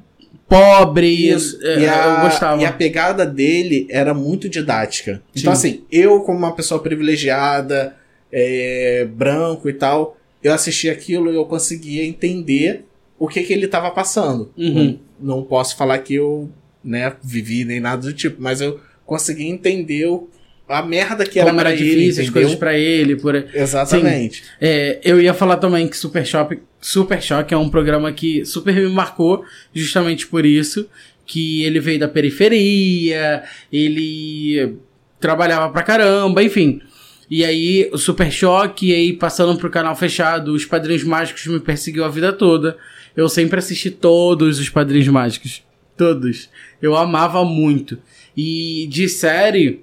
Speaker 1: pobre,
Speaker 2: Isso.
Speaker 1: é,
Speaker 2: E a,
Speaker 1: eu gostava.
Speaker 2: e a pegada dele era muito didática. Então,
Speaker 1: Sim.
Speaker 2: assim, eu, como uma pessoa privilegiada, é, branco e tal, eu assisti aquilo e eu conseguia entender o que, que ele estava passando.
Speaker 1: Uhum.
Speaker 2: Não, não posso falar que eu né, vivi nem nada do tipo, mas eu consegui entender o- a merda que era
Speaker 1: Como era
Speaker 2: pra ele,
Speaker 1: difícil as coisas pra ele. Por...
Speaker 2: Exatamente.
Speaker 1: É, eu ia falar também que Super Choque, Super Choque é um programa que super me marcou justamente por isso. Que ele veio da periferia, ele trabalhava pra caramba, enfim. E aí, o Super Choque, e aí passando pro canal fechado, os Padrinhos Mágicos me perseguiu a vida toda. Eu sempre assisti todos os Padrinhos Mágicos. Todos. Eu amava muito. E de série,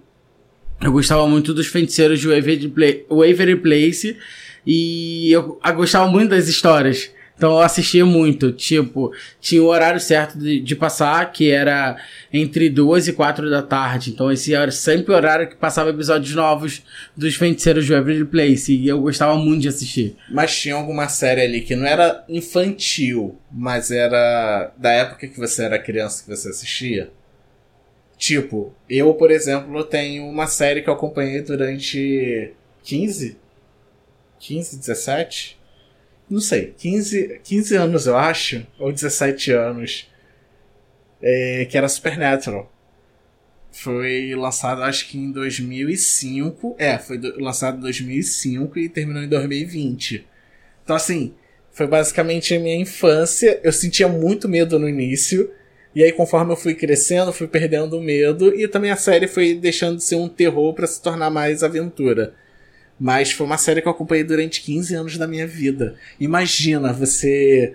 Speaker 1: eu gostava muito dos feiticeiros de Waverly Pla- Waverly Place. E eu, eu gostava muito das histórias. Então eu assistia muito, tipo, tinha o horário certo de, de, passar, que era entre duas e quatro da tarde. Então esse era sempre o horário que passava episódios novos dos Feiticeiros de Waverly Place. E eu gostava muito de assistir.
Speaker 2: Mas tinha alguma série ali que não era infantil, mas era da época que você era criança que você assistia? Tipo, eu, por exemplo, tenho uma série que eu acompanhei durante 15? 15, 17? não sei, 15, 15 anos, eu acho, ou 17 anos, é, que era Supernatural. Foi lançado, acho que em 2005. É, foi do, lançado em 2005 e terminou em 2020. Então, assim, foi basicamente a minha infância. Eu sentia muito medo no início. E aí, conforme eu fui crescendo, fui perdendo o medo. E também a série foi deixando de ser um terror para se tornar mais aventura. Mas foi uma série que eu acompanhei durante 15 anos da minha vida. Imagina você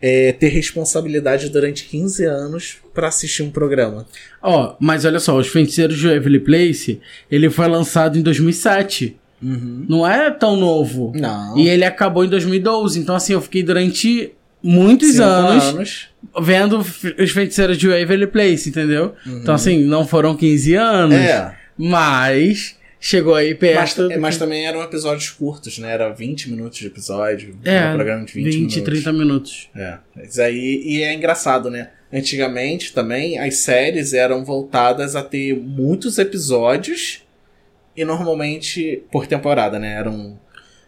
Speaker 2: é, ter responsabilidade durante 15 anos para assistir um programa.
Speaker 1: Ó, oh, mas olha só, Os Feiticeiros de Waverly Place, ele foi lançado em 2007. Uhum. Não é tão novo.
Speaker 2: Não.
Speaker 1: E ele acabou em 2012. Então, assim, eu fiquei durante muitos anos, anos, vendo Os Feiticeiros de Waverly Place, entendeu? Uhum. Então, assim, não foram 15 anos. É. Mas chegou aí perto.
Speaker 2: Mas, mas, também eram episódios curtos, né? Era 20 minutos de episódio. É, um programa de 20, 20 minutos.
Speaker 1: 30 minutos.
Speaker 2: É. Mas aí, e é engraçado, né? Antigamente também as séries eram voltadas a ter muitos episódios e normalmente por temporada, né? Eram.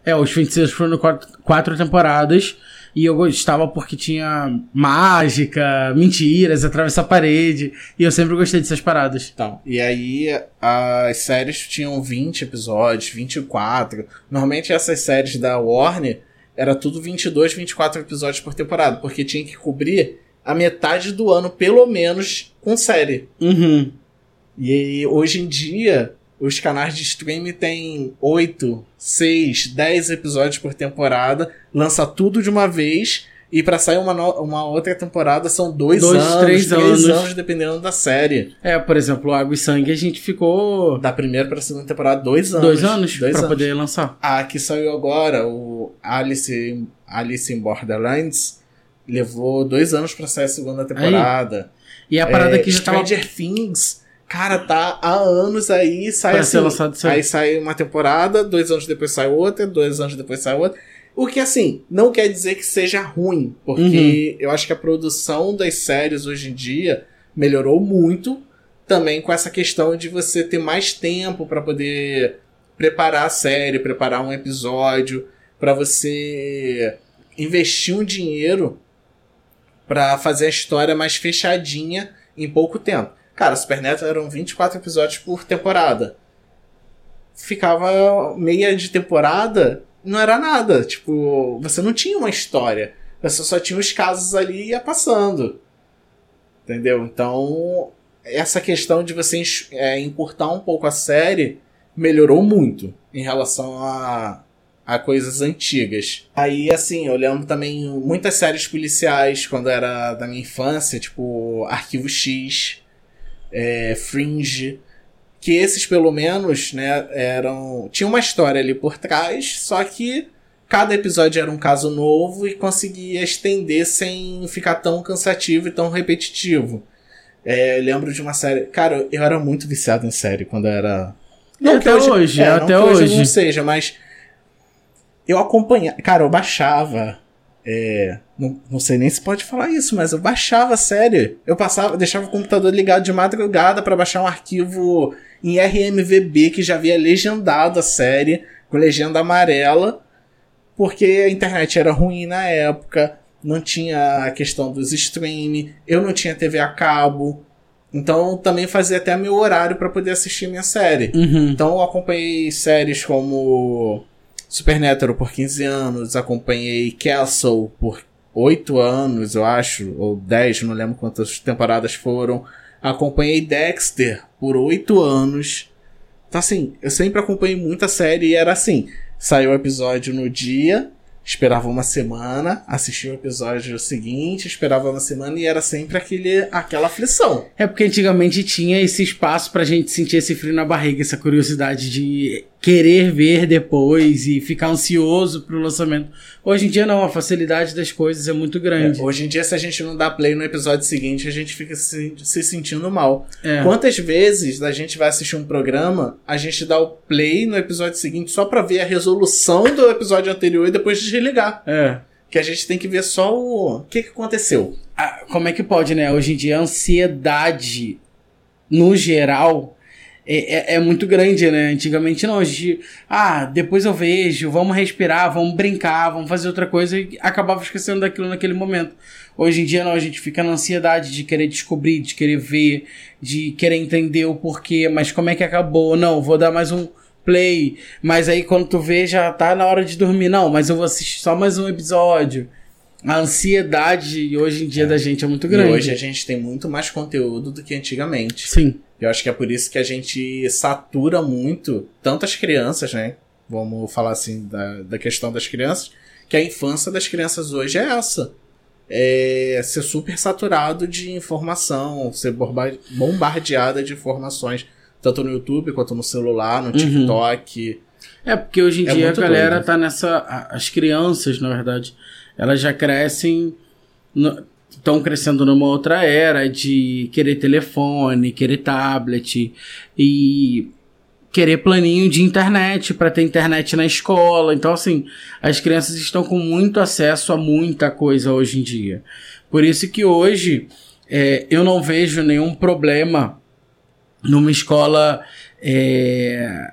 Speaker 1: É, os 26 foram quatro, quatro temporadas. E eu gostava porque tinha mágica, mentiras, atravessar a parede. E eu sempre gostei dessas paradas.
Speaker 2: Então, e aí as séries tinham 20 episódios, 24. Normalmente essas séries da Warner era tudo 22, 24 episódios por temporada, porque tinha que cobrir a metade do ano, pelo menos, com série.
Speaker 1: Uhum.
Speaker 2: E hoje em dia, os canais de streaming têm 8, 6, 10 episódios por temporada, lança tudo de uma vez. E para sair uma, uma outra temporada são dois, dois anos, três, três anos. anos. dependendo da série.
Speaker 1: É, por exemplo, Água e Sangue a gente ficou.
Speaker 2: Da primeira pra segunda temporada, dois anos.
Speaker 1: Dois anos dois pra anos. poder lançar.
Speaker 2: A que saiu agora, o Alice, Alice in Borderlands, levou dois anos pra sair a segunda temporada. Aí.
Speaker 1: E a parada é, que já
Speaker 2: Stranger tava... Things Cara, tá há anos aí, sai assim. Aí sai uma temporada, dois anos depois sai outra, dois anos depois sai outra. O que, assim, não quer dizer que seja ruim, porque uhum. eu acho que a produção das séries hoje em dia melhorou muito, também com essa questão de você ter mais tempo para poder preparar a série, preparar um episódio, para você investir um dinheiro para fazer a história mais fechadinha em pouco tempo. Cara, Supernatural eram 24 episódios por temporada. Ficava meia de temporada, não era nada. Tipo, você não tinha uma história. Você só tinha os casos ali e ia passando. Entendeu? Então, essa questão de você é, encurtar um pouco a série melhorou muito em relação a, a coisas antigas. Aí, assim, eu lembro também muitas séries policiais quando era da minha infância, tipo Arquivo X é, Fringe, que esses pelo menos, né, eram tinha uma história ali por trás, só que cada episódio era um caso novo e conseguia estender sem ficar tão cansativo e tão repetitivo. É, eu lembro de uma série, cara, eu era muito viciado em série quando era
Speaker 1: não até hoje, hoje é, até hoje. hoje
Speaker 2: não seja, mas eu acompanhava, cara, eu baixava é, não, não sei nem se pode falar isso, mas eu baixava a série. Eu passava, deixava o computador ligado de madrugada para baixar um arquivo em RMVB que já havia legendado a série, com legenda amarela, porque a internet era ruim na época, não tinha a questão dos streaming, eu não tinha TV a cabo. Então também fazia até meu horário para poder assistir minha série.
Speaker 1: Uhum.
Speaker 2: Então eu acompanhei séries como Supernatural por 15 anos, acompanhei Castle por 8 anos, eu acho, ou 10, não lembro quantas temporadas foram. Acompanhei Dexter por 8 anos. Então, assim, eu sempre acompanhei muita série e era assim: saiu o episódio no dia, esperava uma semana, assistia o episódio seguinte, esperava uma semana e era sempre aquele, aquela aflição.
Speaker 1: É porque antigamente tinha esse espaço pra gente sentir esse frio na barriga, essa curiosidade de querer ver depois e ficar ansioso pro lançamento. Hoje em dia não, a facilidade das coisas é muito grande.
Speaker 2: É, hoje em dia, se a gente não dá play no episódio seguinte, a gente fica se, se sentindo mal.
Speaker 1: É.
Speaker 2: Quantas vezes a gente vai assistir um programa, a gente dá o play no episódio seguinte só pra ver a resolução do episódio anterior e depois desligar?
Speaker 1: É.
Speaker 2: Que a gente tem que ver só o, o que, que aconteceu.
Speaker 1: Ah, como é que pode, né? Hoje em dia a ansiedade, no geral, é, é, é, muito grande, né? Antigamente não, a gente, ah, depois eu vejo, vamos respirar, vamos brincar, vamos fazer outra coisa e acabava esquecendo daquilo naquele momento. Hoje em dia não, a gente fica na ansiedade de querer descobrir, de querer ver, de querer entender o porquê, mas como é que acabou? Não, vou dar mais um play, mas aí quando tu vê já tá na hora de dormir, não, mas eu vou assistir só mais um episódio. A ansiedade hoje em dia é. da gente é muito grande.
Speaker 2: E hoje a gente tem muito mais conteúdo do que antigamente.
Speaker 1: Sim.
Speaker 2: Eu acho que é por isso que a gente satura muito, tanto as crianças, né? Vamos falar assim da, da questão das crianças, que a infância das crianças hoje é essa. É ser super saturado de informação, ser bombardeada de informações, tanto no YouTube quanto no celular, no uhum. TikTok.
Speaker 1: Uhum. É, porque hoje em é dia a galera doido. tá nessa. As crianças, na verdade, elas já crescem. Estão crescendo numa outra era de querer telefone, querer tablet e querer planinho de internet para ter internet na escola. Então, assim, as crianças estão com muito acesso a muita coisa hoje em dia. Por isso que hoje é, eu não vejo nenhum problema numa escola é,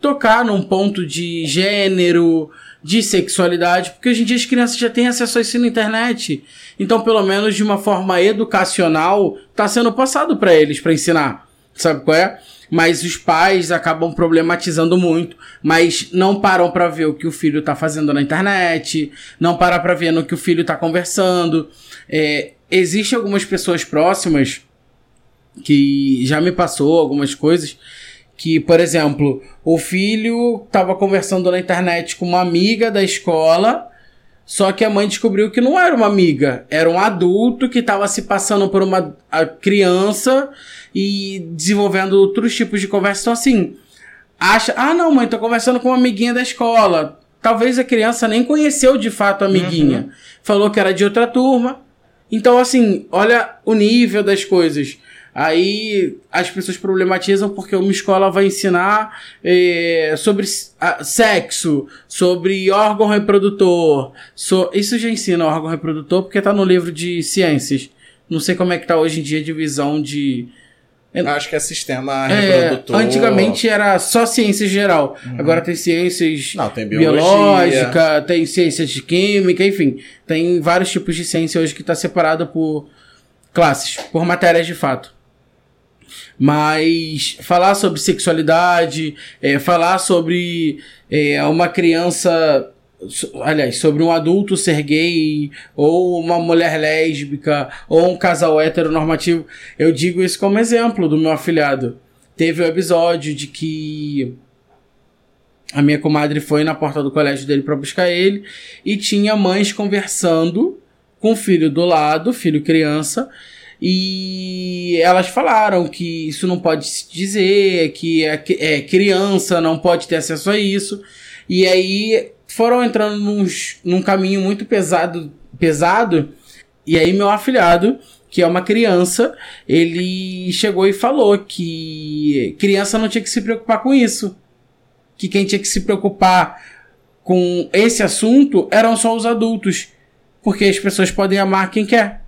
Speaker 1: tocar num ponto de gênero, de sexualidade, porque hoje em dia as crianças já têm acesso a isso na internet. Então, pelo menos de uma forma educacional, está sendo passado para eles para ensinar. Sabe qual é? Mas os pais acabam problematizando muito, mas não param para ver o que o filho está fazendo na internet, não param para ver no que o filho está conversando. É, Existem algumas pessoas próximas que já me passou algumas coisas que, por exemplo, o filho estava conversando na internet com uma amiga da escola, só que a mãe descobriu que não era uma amiga, era um adulto que estava se passando por uma criança e desenvolvendo outros tipos de conversa. Então, assim, acha, ah, não, mãe, tô conversando com uma amiguinha da escola. Talvez a criança nem conheceu de fato a amiguinha. Uhum. Falou que era de outra turma. Então, assim, olha o nível das coisas. Aí as pessoas problematizam porque uma escola vai ensinar é, sobre sexo, sobre órgão reprodutor. So, isso já ensina órgão reprodutor porque tá no livro de ciências. Não sei como é que tá hoje em dia a divisão de.
Speaker 2: Acho que é sistema é, reprodutor.
Speaker 1: Antigamente era só ciência geral. Uhum. Agora tem ciências Não, tem biológica, tem ciências de química, enfim. Tem vários tipos de ciência hoje que está separada por classes, por matérias de fato. Mas falar sobre sexualidade, é, falar sobre é, uma criança aliás, sobre um adulto ser gay, ou uma mulher lésbica, ou um casal heteronormativo. Eu digo isso como exemplo do meu afilhado. Teve o um episódio de que a minha comadre foi na porta do colégio dele para buscar ele e tinha mães conversando com o filho do lado, filho criança, e elas falaram que isso não pode se dizer, que é, é, criança não pode ter acesso a isso. E aí foram entrando nos, num caminho muito pesado, pesado. E aí meu afilhado, que é uma criança, ele chegou e falou que criança não tinha que se preocupar com isso. Que quem tinha que se preocupar com esse assunto eram só os adultos. Porque as pessoas podem amar quem quer.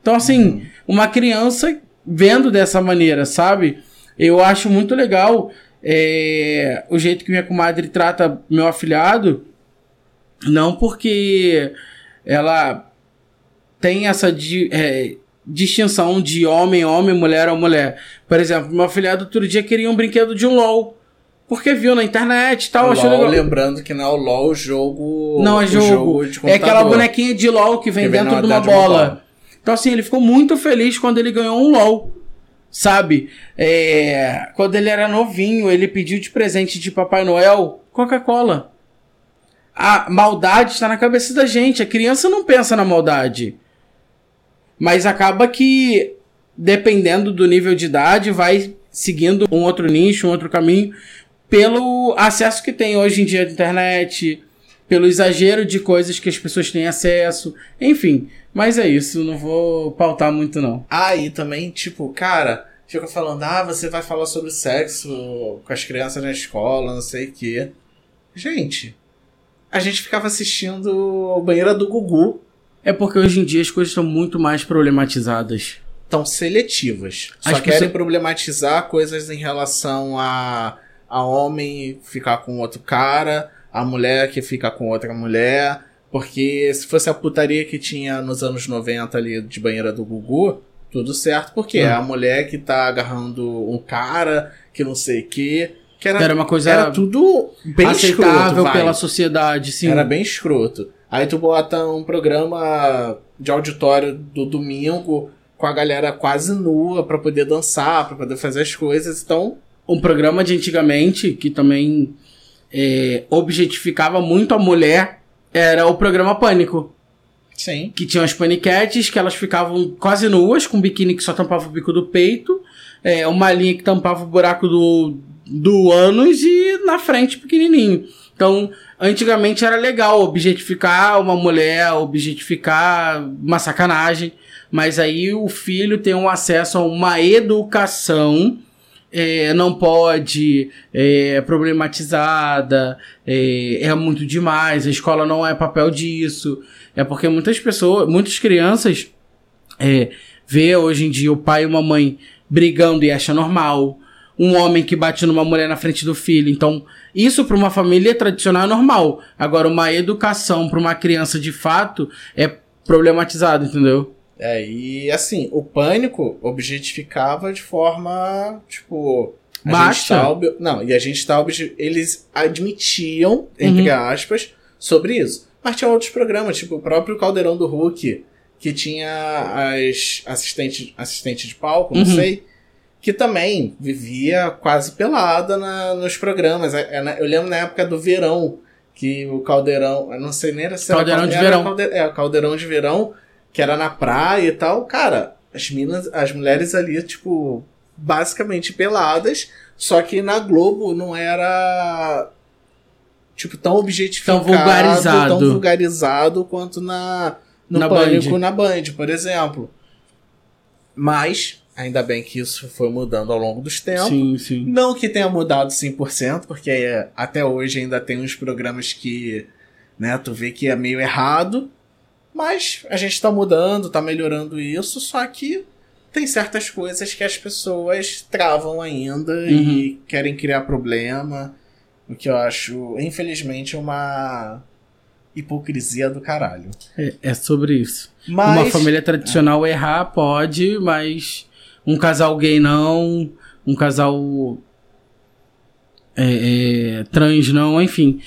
Speaker 1: Então, assim, uma criança vendo dessa maneira, sabe? Eu acho muito legal é, o jeito que minha comadre trata meu afilhado. Não porque ela tem essa di, é, distinção de homem, homem, mulher ou mulher. Por exemplo, meu afilhado outro dia queria um brinquedo de um LOL. Porque viu na internet e tal.
Speaker 2: LOL, lembrando que não é o LOL o jogo.
Speaker 1: Não é jogo. jogo é aquela bonequinha de LOL que vem que dentro vem de uma bola. De uma bola. Então, assim, ele ficou muito feliz quando ele ganhou um LOL. Sabe? É, quando ele era novinho, ele pediu de presente de Papai Noel Coca-Cola. A maldade está na cabeça da gente. A criança não pensa na maldade. Mas acaba que, dependendo do nível de idade, vai seguindo um outro nicho, um outro caminho. pelo acesso que tem hoje em dia à internet, pelo exagero de coisas que as pessoas têm acesso, enfim. Mas é isso, não vou pautar muito não.
Speaker 2: Aí ah, também, tipo, cara, fica falando, ah, você vai falar sobre sexo com as crianças na escola, não sei o quê. Gente, a gente ficava assistindo Banheira do Gugu.
Speaker 1: É porque hoje em dia as coisas estão muito mais problematizadas.
Speaker 2: Estão seletivas. As Só querem problematizar coisas em relação a, a homem ficar com outro cara, a mulher que fica com outra mulher. Porque se fosse a putaria que tinha nos anos 90 ali de Banheira do Gugu, tudo certo. Porque é a mulher que tá agarrando um cara que não sei o quê. Que era,
Speaker 1: era uma coisa
Speaker 2: era tudo bem
Speaker 1: aceitável
Speaker 2: escroto,
Speaker 1: pela sociedade, sim.
Speaker 2: Era bem escroto. Aí tu bota um programa de auditório do domingo com a galera quase nua para poder dançar, para poder fazer as coisas. Então,
Speaker 1: um programa de antigamente que também é, objetificava muito a mulher era o programa Pânico.
Speaker 2: Sim.
Speaker 1: Que tinha as paniquetes que elas ficavam quase nuas, com um biquíni que só tampava o bico do peito, é, uma linha que tampava o buraco do, do ânus e na frente pequenininho. Então, antigamente era legal objetificar uma mulher, objetificar uma sacanagem, mas aí o filho tem um acesso a uma educação é, não pode, é problematizada, é, é muito demais, a escola não é papel disso. É porque muitas pessoas, muitas crianças é, vê hoje em dia o pai e uma mãe brigando e acha normal. Um homem que bate numa mulher na frente do filho. Então, isso para uma família tradicional é normal. Agora, uma educação para uma criança de fato é problematizado, entendeu?
Speaker 2: É, e assim, o pânico objetificava de forma, tipo. A
Speaker 1: Baixa.
Speaker 2: Tá ob... Não, e a gente tá. Obje... Eles admitiam, entre uhum. aspas, sobre isso. Mas tinha outros programas, tipo o próprio Caldeirão do Hulk, que tinha as assistentes assistente de palco, não uhum. sei, que também vivia quase pelada na, nos programas. É, é, eu lembro na época do verão, que o Caldeirão, eu não sei nem se
Speaker 1: Caldeirão era, de Verão. Calde...
Speaker 2: É, o Caldeirão de Verão, que era na praia e tal. Cara, as minas, as mulheres ali, tipo, basicamente peladas, só que na Globo não era tipo tão objetificado,
Speaker 1: tão vulgarizado,
Speaker 2: tão vulgarizado quanto na no na Pânico Band. na Band, por exemplo. Mas ainda bem que isso foi mudando ao longo dos tempos.
Speaker 1: Sim, sim.
Speaker 2: Não que tenha mudado 100%, porque até hoje ainda tem uns programas que, né, tu vê que é meio errado, mas a gente tá mudando, tá melhorando isso, só que tem certas coisas que as pessoas travam ainda uhum. e querem criar problema. O que eu acho, infelizmente, uma hipocrisia do caralho.
Speaker 1: É, é sobre isso. Mas, uma família tradicional é. errar pode, mas um casal gay não, um casal é, é, trans não, enfim.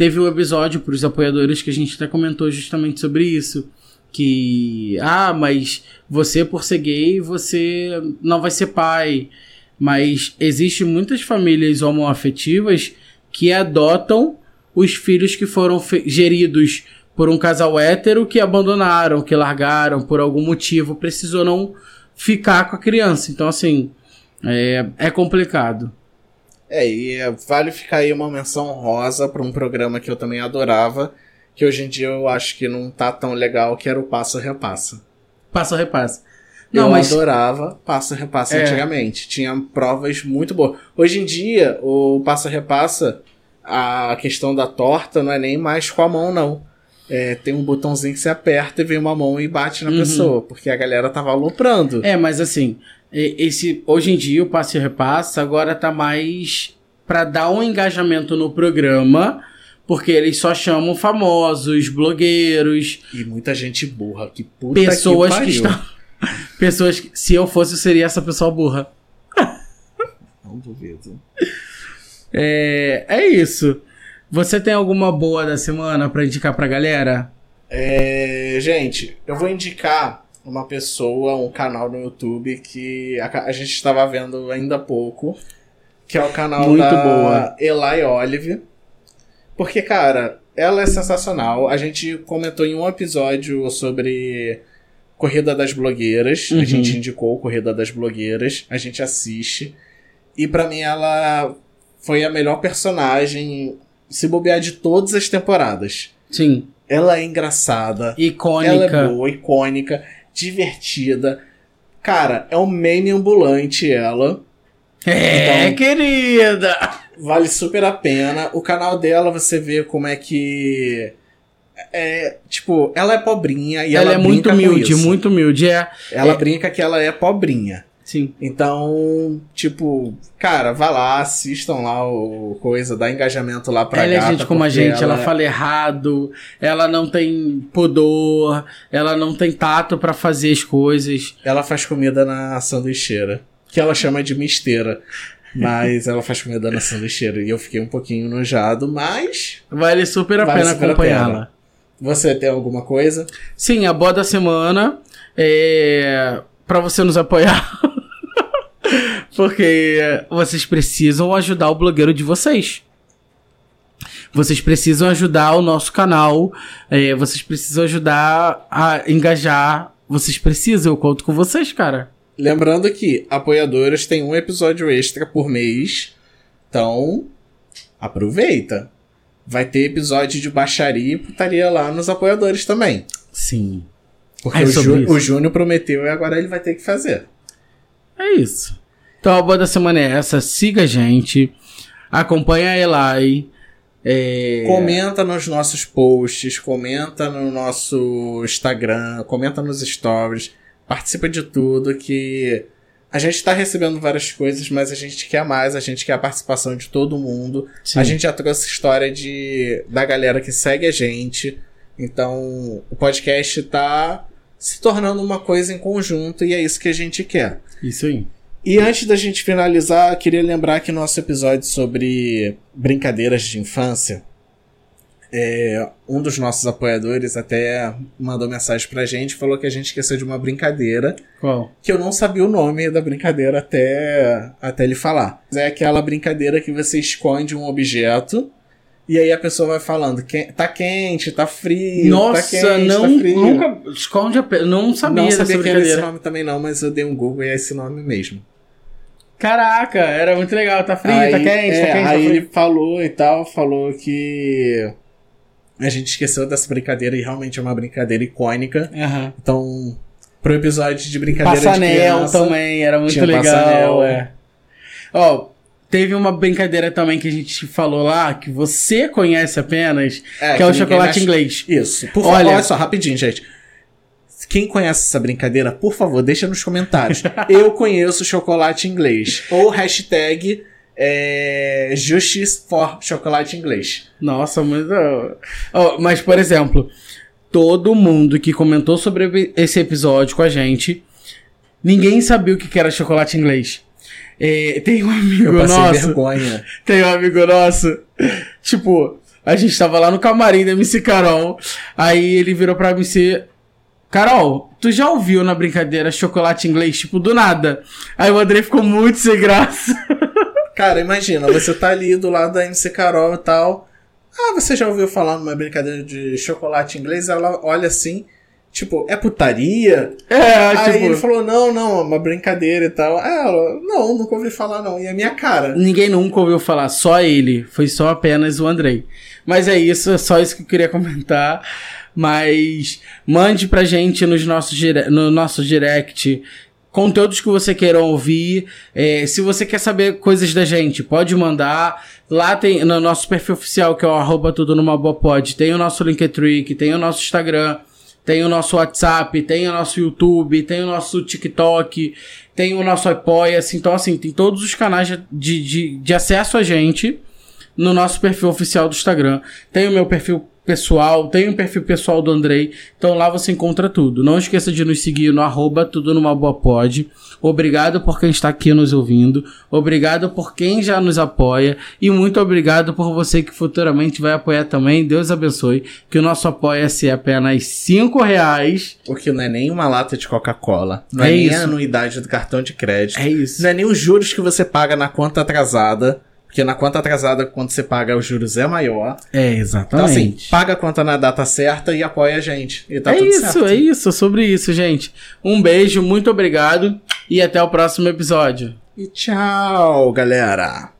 Speaker 1: Teve um episódio para os apoiadores que a gente até comentou justamente sobre isso. Que, ah, mas você por ser gay, você não vai ser pai. Mas existe muitas famílias homoafetivas que adotam os filhos que foram geridos por um casal hétero que abandonaram, que largaram por algum motivo, precisou não ficar com a criança. Então, assim, é, é complicado.
Speaker 2: É, e é, vale ficar aí uma menção rosa para um programa que eu também adorava, que hoje em dia eu acho que não tá tão legal, que era o Passa Repassa.
Speaker 1: Passa Repassa.
Speaker 2: Não, eu mas... adorava Passa Repassa é. antigamente. Tinha provas muito boas. Hoje em dia, o Passa Repassa, a questão da torta não é nem mais com a mão, não. É, tem um botãozinho que você aperta e vem uma mão e bate na uhum. pessoa, porque a galera tava aloprando.
Speaker 1: É, mas assim, esse hoje em dia o passe e repassa agora tá mais para dar um engajamento no programa, porque eles só chamam famosos, blogueiros
Speaker 2: e muita gente burra, que puta
Speaker 1: pessoas
Speaker 2: que,
Speaker 1: que estão pessoas que, se eu fosse eu seria essa pessoa burra.
Speaker 2: Não duvido.
Speaker 1: É, é isso. Você tem alguma boa da semana para indicar pra galera?
Speaker 2: É, gente, eu vou indicar uma pessoa, um canal no YouTube que a, a gente estava vendo ainda há pouco, que é o canal
Speaker 1: Muito
Speaker 2: da
Speaker 1: boa.
Speaker 2: Eli Olive. Porque, cara, ela é sensacional. A gente comentou em um episódio sobre Corrida das Blogueiras. Uhum. A gente indicou Corrida das Blogueiras. A gente assiste. E para mim ela foi a melhor personagem, se bobear de todas as temporadas.
Speaker 1: Sim.
Speaker 2: Ela é engraçada,
Speaker 1: Icônica.
Speaker 2: ela é boa, icônica, divertida. Cara, é um meme ambulante ela.
Speaker 1: É,
Speaker 2: Então-
Speaker 1: querida!
Speaker 2: Vale super a pena. O canal dela, você vê como é que. É, tipo, ela é pobrinha e
Speaker 1: ela
Speaker 2: ela,
Speaker 1: é muito humilde, muito humilde. É,
Speaker 2: Ela
Speaker 1: é-
Speaker 2: brinca que ela é pobrinha.
Speaker 1: Sim.
Speaker 2: Então, tipo, cara, vá lá, assistam lá o coisa, dá engajamento lá pra
Speaker 1: ela é
Speaker 2: gata,
Speaker 1: gente como a gente, ela... fala errado, ela não tem pudor, ela não tem tato pra fazer as coisas.
Speaker 2: Ela faz comida na sanduicheira, que ela chama de misteira. Mas ela faz comida na sanduicheira. E eu fiquei um pouquinho nojado, mas.
Speaker 1: Vale super a
Speaker 2: Vale
Speaker 1: pena acompanhá-la.
Speaker 2: Você tem alguma coisa?
Speaker 1: Sim, a boa da semana é para você nos apoiar. Porque vocês precisam ajudar o blogueiro de vocês. Vocês precisam ajudar o nosso canal. é, vocês precisam ajudar a engajar. Vocês precisam, eu conto com vocês, cara.
Speaker 2: Lembrando que apoiadores têm um episódio extra por mês. Então, aproveita. Vai ter episódio de baixaria e putaria lá nos apoiadores também.
Speaker 1: Sim.
Speaker 2: Porque
Speaker 1: É
Speaker 2: o, Jú-
Speaker 1: isso.
Speaker 2: o Júnior prometeu e agora ele vai ter que fazer.
Speaker 1: É isso. Então a boa da semana é essa. Siga a gente. Acompanha a Eli. É...
Speaker 2: Comenta nos nossos posts, comenta no nosso Instagram, comenta nos stories, participa de tudo que a gente tá recebendo várias coisas, mas a gente quer mais, a gente quer a participação de todo mundo.
Speaker 1: Sim.
Speaker 2: A gente já trouxe história de da galera que segue a gente. Então, o podcast tá se tornando uma coisa em conjunto e é isso que a gente quer.
Speaker 1: Isso aí.
Speaker 2: E antes da gente finalizar, queria lembrar que nosso episódio sobre brincadeiras de infância, é, um dos nossos apoiadores até mandou mensagem pra gente, falou que a gente esqueceu de uma brincadeira,
Speaker 1: Qual?
Speaker 2: que eu não sabia o nome da brincadeira até, até ele falar. É aquela brincadeira que você esconde um objeto e aí a pessoa vai falando, "Que- tá quente, tá frio, tá
Speaker 1: Nossa,
Speaker 2: quente,
Speaker 1: não,
Speaker 2: tá frio.
Speaker 1: nunca esconde a pe... Não sabia,
Speaker 2: não sabia que era esse nome também não, mas eu dei um Google e é esse nome mesmo.
Speaker 1: Caraca, era muito legal. Tá frio,
Speaker 2: aí,
Speaker 1: tá quente,
Speaker 2: é,
Speaker 1: tá quente. tá
Speaker 2: Aí
Speaker 1: frio.
Speaker 2: ele falou e tal, falou que a gente esqueceu dessa brincadeira e realmente é uma brincadeira icônica.
Speaker 1: Aham.
Speaker 2: Então, pro episódio de brincadeira de
Speaker 1: Passanel
Speaker 2: criança,
Speaker 1: também, era muito
Speaker 2: tinha
Speaker 1: legal.
Speaker 2: passanel.
Speaker 1: é. Ó, teve uma brincadeira também que a gente falou lá, que você conhece apenas,
Speaker 2: É,
Speaker 1: que é o chocolate
Speaker 2: mexe-
Speaker 1: inglês.
Speaker 2: Isso. Por
Speaker 1: Olha-
Speaker 2: favor, olha só, rapidinho, gente. Quem conhece essa brincadeira, por favor, deixa nos comentários. Eu conheço chocolate inglês. Ou hashtag é, Justice for chocolate inglês.
Speaker 1: Nossa, mas. ó, mas, por exemplo, todo mundo que comentou sobre esse episódio com a gente, ninguém sabia o que era chocolate inglês. É, tem um amigo
Speaker 2: Eu
Speaker 1: nosso.
Speaker 2: vergonha.
Speaker 1: Tem um amigo nosso. Tipo, a gente tava lá no camarim da MC Carol. Aí ele virou pra MC. Carol, tu já ouviu na brincadeira chocolate inglês? Tipo, do nada. Aí o André ficou muito sem graça.
Speaker 2: Cara, imagina, você tá ali do lado da MC Carol e tal. Ah, você já ouviu falar numa brincadeira de chocolate inglês? Ela olha assim, tipo, é putaria?
Speaker 1: É,
Speaker 2: Aí
Speaker 1: tipo.
Speaker 2: ele falou, não, não, é uma brincadeira e tal. Ah, ela, não, nunca ouvi falar não. E a minha cara.
Speaker 1: Ninguém nunca ouviu falar, só ele. Foi só apenas o Andrei. Mas é isso, é só isso que eu queria comentar. Mas mande pra gente nos nossos no nosso direct conteúdos que você queira ouvir. É, se você quer saber coisas da gente, pode mandar. Lá tem no nosso perfil oficial, que é o arroba tudo numa boa pod, tem o nosso Linktree, que tem o nosso Instagram, tem o nosso WhatsApp, tem o nosso YouTube, tem o nosso TikTok, tem o nosso Apoia-se. Então, assim, tem todos os canais de, de, de acesso a gente no nosso perfil oficial do Instagram. Tem o meu perfil pessoal, tem o perfil pessoal do Andrei. Então lá você encontra tudo. Não esqueça de nos seguir no arroba tudo numa boa pod. Obrigado por quem está aqui nos ouvindo. Obrigado por quem já nos apoia. E muito obrigado por você que futuramente vai apoiar também. Deus abençoe. Que o nosso apoia-se é apenas 5 reais.
Speaker 2: Porque não é nem uma lata de Coca-Cola. Não é,
Speaker 1: É
Speaker 2: nem
Speaker 1: isso.
Speaker 2: a anuidade do cartão de crédito.
Speaker 1: É isso.
Speaker 2: Não é nem os juros que você paga na conta atrasada. Porque na conta atrasada, quando você paga, os juros é maior.
Speaker 1: É,
Speaker 2: Então,
Speaker 1: exatamente.
Speaker 2: assim, paga a conta na data certa e apoia a gente. E tá
Speaker 1: é
Speaker 2: tudo
Speaker 1: isso,
Speaker 2: certo.
Speaker 1: é isso, sobre isso, gente. Um beijo, muito obrigado e até o próximo episódio.
Speaker 2: E tchau, galera.